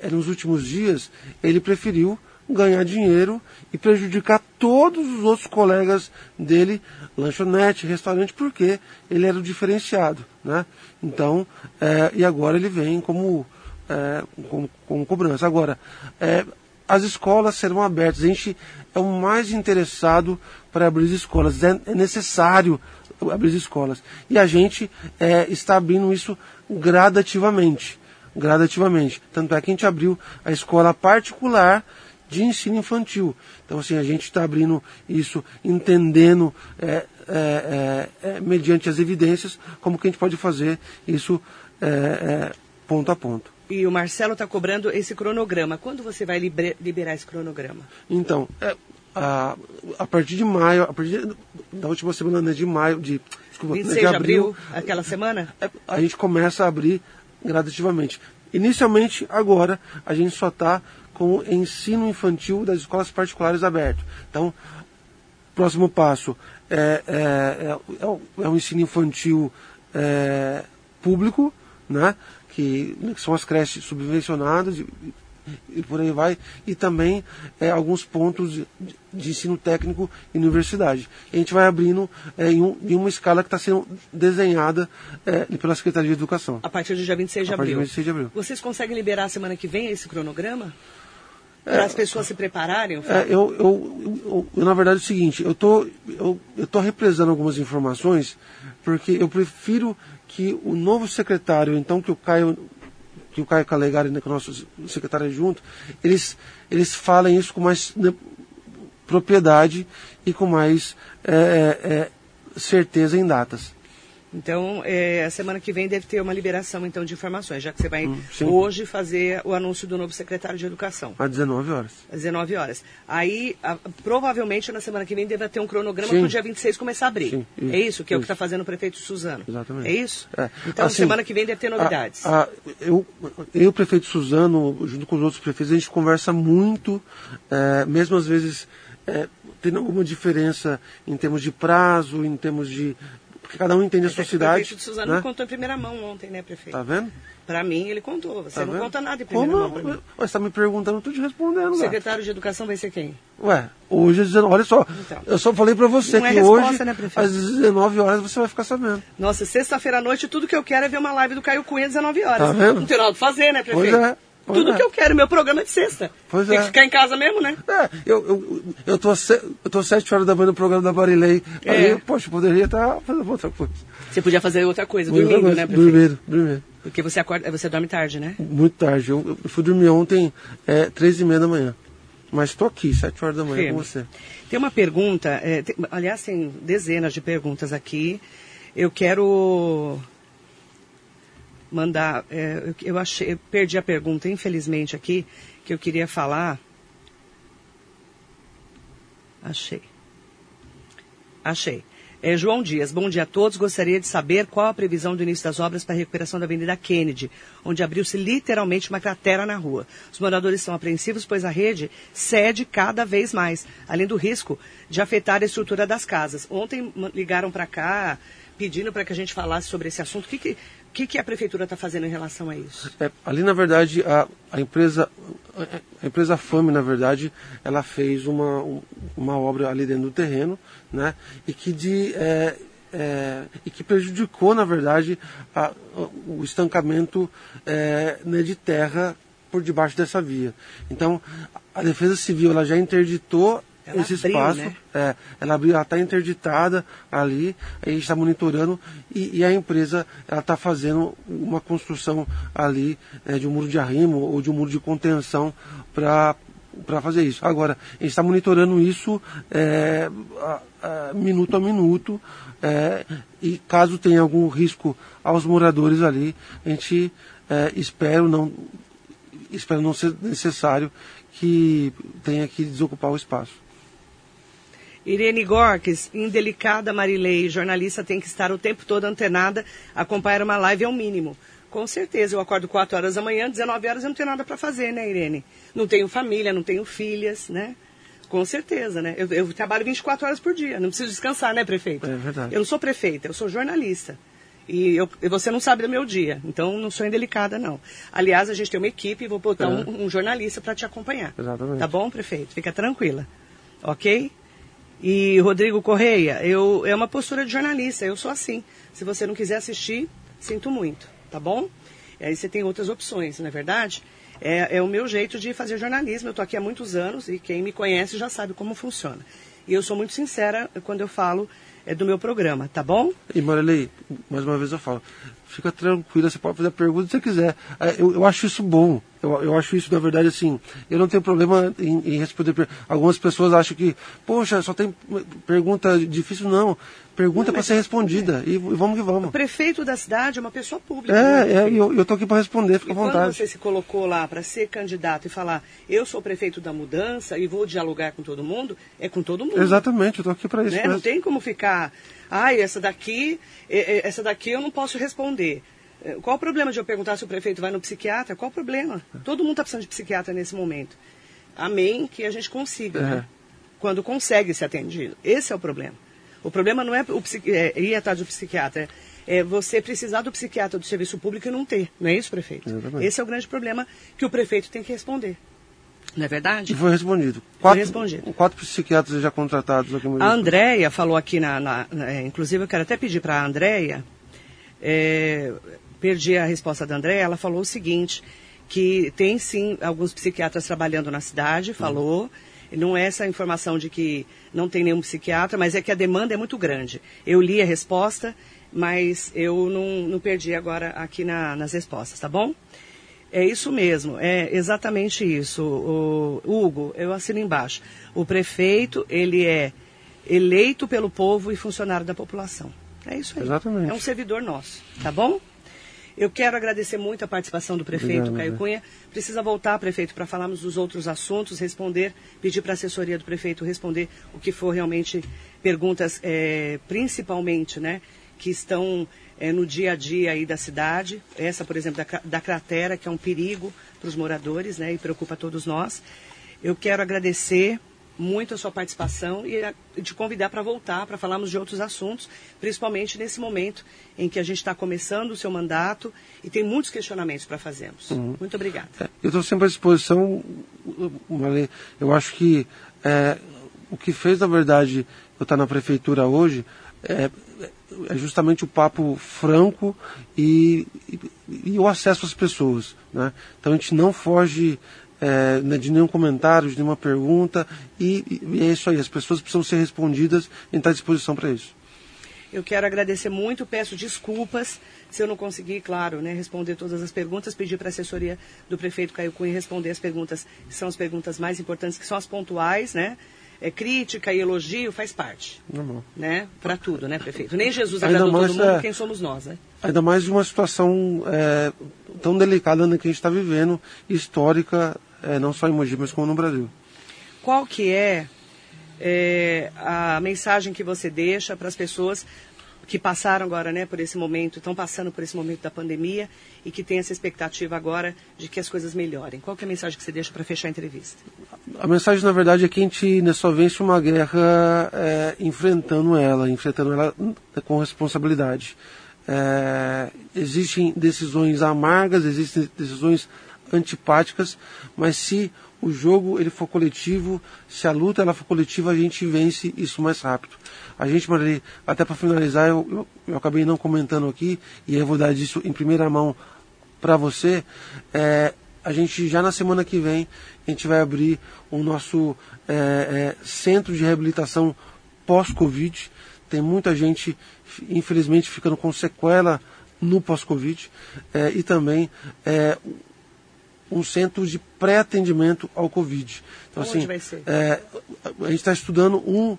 [SPEAKER 3] eh, nos últimos dias, ele preferiu ganhar dinheiro e prejudicar todos os outros colegas dele, lanchonete, restaurante, porque ele era o diferenciado. Né? Então, eh, e agora ele vem como, eh, como, como cobrança. Agora, eh, as escolas serão abertas. A gente é o mais interessado para abrir as escolas. É, é necessário abrir as escolas. E a gente é, está abrindo isso gradativamente. Gradativamente. Tanto é que a gente abriu a escola particular de ensino infantil. Então, assim, a gente está abrindo isso, entendendo, é, é, é, é, mediante as evidências, como que a gente pode fazer isso é, é, ponto a ponto.
[SPEAKER 2] E o Marcelo está cobrando esse cronograma. Quando você vai liberar esse cronograma?
[SPEAKER 3] Então, a, a partir de maio, a partir da última semana né, de maio, de, desculpa, né,
[SPEAKER 2] 26 de abril, aquela semana?
[SPEAKER 3] a gente começa a abrir gradativamente. Inicialmente, agora, a gente só está com o ensino infantil das escolas particulares aberto. Então, próximo passo é, é, é, é o- é ensino infantil é, público, né? que são as creches subvencionadas e, por aí vai, e também é, alguns pontos de, de ensino técnico e universidade. E a gente vai abrindo é, em, um- em uma escala que está sendo desenhada é, pela Secretaria de Educação.
[SPEAKER 2] A partir do dia 26 de
[SPEAKER 3] A
[SPEAKER 2] abril.
[SPEAKER 3] 26 de abril.
[SPEAKER 2] Vocês conseguem liberar a semana que vem esse cronograma? Para as pessoas se prepararem?
[SPEAKER 3] É, eu, eu, eu- eu, na verdade, é o seguinte, eu tô, eu, eu tô represando algumas informações porque eu prefiro que o novo secretário, então que o Caio, que o Caio Calegari, né, que é o nosso secretário junto, eles, eles falem isso com mais né, propriedade e com mais é, é, é, certeza em datas.
[SPEAKER 2] Então, é, a semana que vem deve ter uma liberação então de informações, já que você vai
[SPEAKER 3] Hum, sim.
[SPEAKER 2] hoje fazer o anúncio do novo secretário de Educação.
[SPEAKER 3] Às 19 horas.
[SPEAKER 2] Às 19 horas. Aí, a- provavelmente, na semana que vem deve ter um cronograma para o dia 26 começar a abrir.
[SPEAKER 3] Sim, isso,
[SPEAKER 2] é isso que é o que está fazendo o prefeito Suzano.
[SPEAKER 3] Exatamente.
[SPEAKER 2] É isso?
[SPEAKER 3] É.
[SPEAKER 2] Então,
[SPEAKER 3] Assim,
[SPEAKER 2] semana que vem deve ter novidades.
[SPEAKER 3] A- a- eu, eu, e o prefeito Suzano, junto com os outros prefeitos, a gente conversa muito, é, mesmo às vezes é, tendo alguma diferença em termos de prazo, em termos de. Porque cada um entende a sua
[SPEAKER 2] É O
[SPEAKER 3] cidade.
[SPEAKER 2] prefeito de Suzano
[SPEAKER 3] né?
[SPEAKER 2] me contou em primeira mão ontem, né, prefeito?
[SPEAKER 3] Tá vendo?
[SPEAKER 2] Para mim, ele contou. Você
[SPEAKER 3] Tá
[SPEAKER 2] não
[SPEAKER 3] vendo?
[SPEAKER 2] conta nada em primeira
[SPEAKER 3] Como?
[SPEAKER 2] mão para mim.
[SPEAKER 3] Você está me perguntando, eu tô te respondendo.
[SPEAKER 2] O secretário de Educação vai ser quem?
[SPEAKER 3] Ué, hoje, às 19 olha só,
[SPEAKER 2] Então.
[SPEAKER 3] eu só falei pra você
[SPEAKER 2] é
[SPEAKER 3] que
[SPEAKER 2] resposta,
[SPEAKER 3] hoje,
[SPEAKER 2] né, prefeito?
[SPEAKER 3] às 19 horas, você vai ficar sabendo.
[SPEAKER 2] Nossa, sexta-feira à noite, tudo que eu quero é ver uma live do Caio Cunha às 19 horas.
[SPEAKER 3] Tá vendo?
[SPEAKER 2] Não tem nada pra fazer, né, prefeito?
[SPEAKER 3] Pois é, pois
[SPEAKER 2] tudo
[SPEAKER 3] é.
[SPEAKER 2] que eu quero, meu programa é de sexta.
[SPEAKER 3] Pois
[SPEAKER 2] tem
[SPEAKER 3] é.
[SPEAKER 2] que ficar em casa mesmo, né?
[SPEAKER 3] É, eu, eu, eu, tô, se- eu tô sete horas da manhã no programa da Barilei.
[SPEAKER 2] É.
[SPEAKER 3] Aí, poxa, poderia estar fazendo outra coisa.
[SPEAKER 2] Você podia fazer outra coisa,
[SPEAKER 3] Outra
[SPEAKER 2] dormindo,
[SPEAKER 3] coisa,
[SPEAKER 2] né, prefeito?
[SPEAKER 3] Dormindo, dormindo.
[SPEAKER 2] Porque você acorda, você dorme tarde, né?
[SPEAKER 3] Muito tarde. Eu, eu fui dormir ontem, é, três e meia da manhã. Mas estou aqui, sete horas da manhã
[SPEAKER 2] Firme.
[SPEAKER 3] com você.
[SPEAKER 2] Tem uma pergunta, é, tem- aliás, tem dezenas de perguntas aqui. Eu quero mandar. é, eu, achei, eu perdi a pergunta, infelizmente, aqui, que eu queria falar. Achei. Achei. É, João Dias, bom dia a todos. Gostaria de saber qual a previsão do início das obras para a recuperação da Avenida Kennedy, onde abriu-se literalmente uma cratera na rua. Os moradores estão apreensivos, pois a rede cede cada vez mais, além do risco de afetar a estrutura das casas. Ontem ligaram para cá pedindo para que a gente falasse sobre esse assunto. O que, que, o que, que a prefeitura está fazendo em relação a isso?
[SPEAKER 3] É, ali, na verdade, a, a empresa a empresa FAME, na verdade, ela fez uma, um- uma obra ali dentro do terreno, né? E que, de, é, é, e que prejudicou, na verdade, a- o estancamento é, né, de terra por debaixo dessa via. Então, a Defesa Civil ela já interditou
[SPEAKER 2] Ela
[SPEAKER 3] esse
[SPEAKER 2] abriu,
[SPEAKER 3] espaço.
[SPEAKER 2] né?
[SPEAKER 3] É, ela abriu, ela está interditada ali, a gente está monitorando e, e a empresa ela está fazendo uma construção ali é, de um muro de arrimo ou de um muro de contenção para para fazer isso. Agora, a gente está monitorando isso é, a- a- minuto a minuto é, e caso tenha algum risco aos moradores ali, a gente é, espero não espero não ser necessário que tenha que desocupar o espaço.
[SPEAKER 2] Irene Gorques, indelicada Marilei, jornalista tem que estar o tempo todo antenada, acompanhar uma live é o mínimo. Com certeza, eu acordo 4 horas da manhã, 19 horas eu não tenho nada para fazer, né, Irene? Não tenho família, não tenho filhas, né? Com certeza, né? Eu, eu trabalho 24 horas por dia, não preciso descansar, né, prefeito?
[SPEAKER 3] É verdade.
[SPEAKER 2] Eu não sou prefeita, eu sou jornalista. E, eu- você não sabe do meu dia, então não sou indelicada, não. Aliás, a gente tem uma equipe e vou botar
[SPEAKER 3] É.
[SPEAKER 2] um, um jornalista para te acompanhar.
[SPEAKER 3] Exatamente.
[SPEAKER 2] Tá bom, prefeito? Fica tranquila. Ok? E Rodrigo Correia, eu, é uma postura de jornalista, eu sou assim. Se você não quiser assistir, sinto muito, tá bom? E aí você tem outras opções, não é verdade? É, é o meu jeito de fazer jornalismo. Eu estou aqui há muitos anos e quem me conhece já sabe como funciona. E eu sou muito sincera quando eu falo é, do meu programa, tá bom?
[SPEAKER 3] E Marilei, mais uma vez eu falo, fica tranquila, você pode fazer a pergunta que você quiser. É, Eu, eu acho isso bom. Eu, eu acho isso, na verdade, assim, eu não tenho problema em, em responder. per- Algumas pessoas acham que, poxa, só tem pergunta difícil, não. Pergunta para ser respondida. E, e vamos que
[SPEAKER 2] O
[SPEAKER 3] vamos.
[SPEAKER 2] prefeito da cidade é uma pessoa pública. né,
[SPEAKER 3] É, é,
[SPEAKER 2] prefeito?
[SPEAKER 3] e eu, eu tô aqui para responder, fica
[SPEAKER 2] E
[SPEAKER 3] à
[SPEAKER 2] quando
[SPEAKER 3] vontade.
[SPEAKER 2] você se colocou lá para ser candidato e falar, eu sou prefeito da mudança e vou dialogar com todo mundo, é com todo mundo.
[SPEAKER 3] Exatamente, eu tô aqui para isso
[SPEAKER 2] né? Não tem como ficar, ai, essa daqui, essa daqui eu não posso responder. Eh, Qual o problema de eu perguntar se o prefeito vai no psiquiatra? Qual o problema? Todo mundo está precisando de psiquiatra nesse momento. Amém, que a gente consiga.
[SPEAKER 3] É.
[SPEAKER 2] né? quando consegue ser atendido. Esse é o problema. O problema não é, o, é ir atrás do psiquiatra, é você precisar do psiquiatra do serviço público e não ter. Não é isso, prefeito? Exatamente. Esse é o grande problema que o prefeito tem que responder. Não é verdade?
[SPEAKER 3] E foi respondido.
[SPEAKER 2] Quatro, foi respondido.
[SPEAKER 3] Quatro psiquiatras já contratados aqui no
[SPEAKER 2] A Andréia falou aqui, na, na, na, é, inclusive eu quero até pedir para a Andréia, é, perdi a resposta da Andréia, ela falou o seguinte, que tem sim alguns psiquiatras trabalhando na cidade, falou, uhum. não é essa informação de que não tem nenhum psiquiatra, mas é que a demanda é muito grande. Eu li a resposta, mas eu não, não perdi agora aqui na, nas respostas, tá bom? É isso mesmo, é exatamente isso. O, Hugo, eu assino embaixo. O prefeito, ele é eleito pelo povo e funcionário da população. É isso aí.
[SPEAKER 3] Exatamente.
[SPEAKER 2] É um servidor nosso, tá bom? Eu quero agradecer muito a participação do prefeito Obrigado, Caio Cunha. Precisa voltar, prefeito, para falarmos dos outros assuntos, responder, pedir para a assessoria do prefeito responder o que for realmente perguntas, é, principalmente, né, que estão é, no dia a dia aí da cidade. Essa, por exemplo, da, da cratera, que é um perigo para os moradores né, e preocupa todos nós. Eu quero agradecer muito a sua participação e a, te convidar para voltar, para falarmos de outros assuntos, principalmente nesse momento em que a gente está começando o seu mandato e tem muitos questionamentos para fazermos. Uhum. Muito obrigada.
[SPEAKER 3] É, eu estou sempre à disposição, Marlene. Eu acho que é, o que fez, na verdade, eu estar na prefeitura hoje é, é justamente o papo franco e, e, e, o acesso às pessoas. Né? Então a gente não foge é, né, de nenhum comentário, de nenhuma pergunta e, e, é isso aí, as pessoas precisam ser respondidas e estar à disposição para isso.
[SPEAKER 2] Eu quero agradecer muito, peço desculpas se eu não conseguir, claro, né, responder todas as perguntas, pedir para a assessoria do prefeito Caio Cunha responder as perguntas, que são as perguntas mais importantes, que são as pontuais, né? É, crítica e elogio faz parte. Normal. Né? Para tudo, né, prefeito? Nem Jesus agradou todo mundo, é, quem somos nós, né?
[SPEAKER 3] Ainda mais de uma situação é, tão delicada né, que a gente está vivendo, histórica, é, não só em Mogi, mas como no Brasil.
[SPEAKER 2] Qual que é, é a mensagem que você deixa para as pessoas que passaram agora né, por esse momento, estão passando por esse momento da pandemia e que têm essa expectativa agora de que as coisas melhorem. Qual é a mensagem que você deixa para fechar a entrevista?
[SPEAKER 3] A mensagem, na verdade, é que a gente né, só vence uma guerra é, enfrentando ela, enfrentando ela com responsabilidade. É, existem decisões amargas, existem decisões antipáticas, mas se o jogo ele for coletivo, se a luta ela for coletiva, a gente vence isso mais rápido. A gente, Marli, até para finalizar, eu, eu, eu, acabei não comentando aqui, e eu vou dar isso em primeira mão para você. É, a gente já na semana que vem, a gente vai abrir o nosso é, é, centro de reabilitação pós-Covid. Tem muita gente, infelizmente, ficando com sequela no pós-Covid. É, e também é, um centro de pré-atendimento ao Covid.
[SPEAKER 2] Então, Onde assim, vai ser?
[SPEAKER 3] É, a gente está estudando um,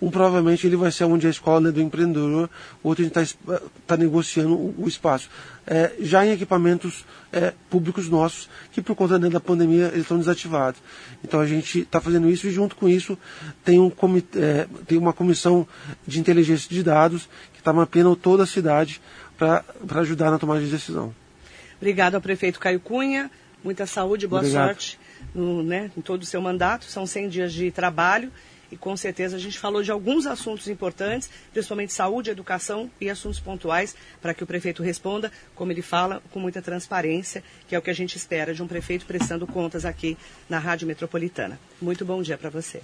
[SPEAKER 3] um provavelmente ele vai ser onde a escola né, do empreendedor, o outro a gente está tá negociando o, o espaço. É, já em equipamentos é, públicos nossos, que por conta né, da pandemia eles estão desativados. Então a gente está fazendo isso e junto com isso tem, um é, tem uma comissão de inteligência de dados que está mapeando toda a cidade para ajudar na tomada de decisão.
[SPEAKER 2] Obrigado ao prefeito Caio Cunha. Muita saúde, boa Obrigado. sorte no, né, em todo o seu mandato. São 100 dias de trabalho e com certeza a gente falou de alguns assuntos importantes, principalmente saúde, educação e assuntos pontuais, para que o prefeito responda, como ele fala, com muita transparência, que é o que a gente espera de um prefeito prestando contas aqui na Rádio Metropolitana. Muito bom dia para você.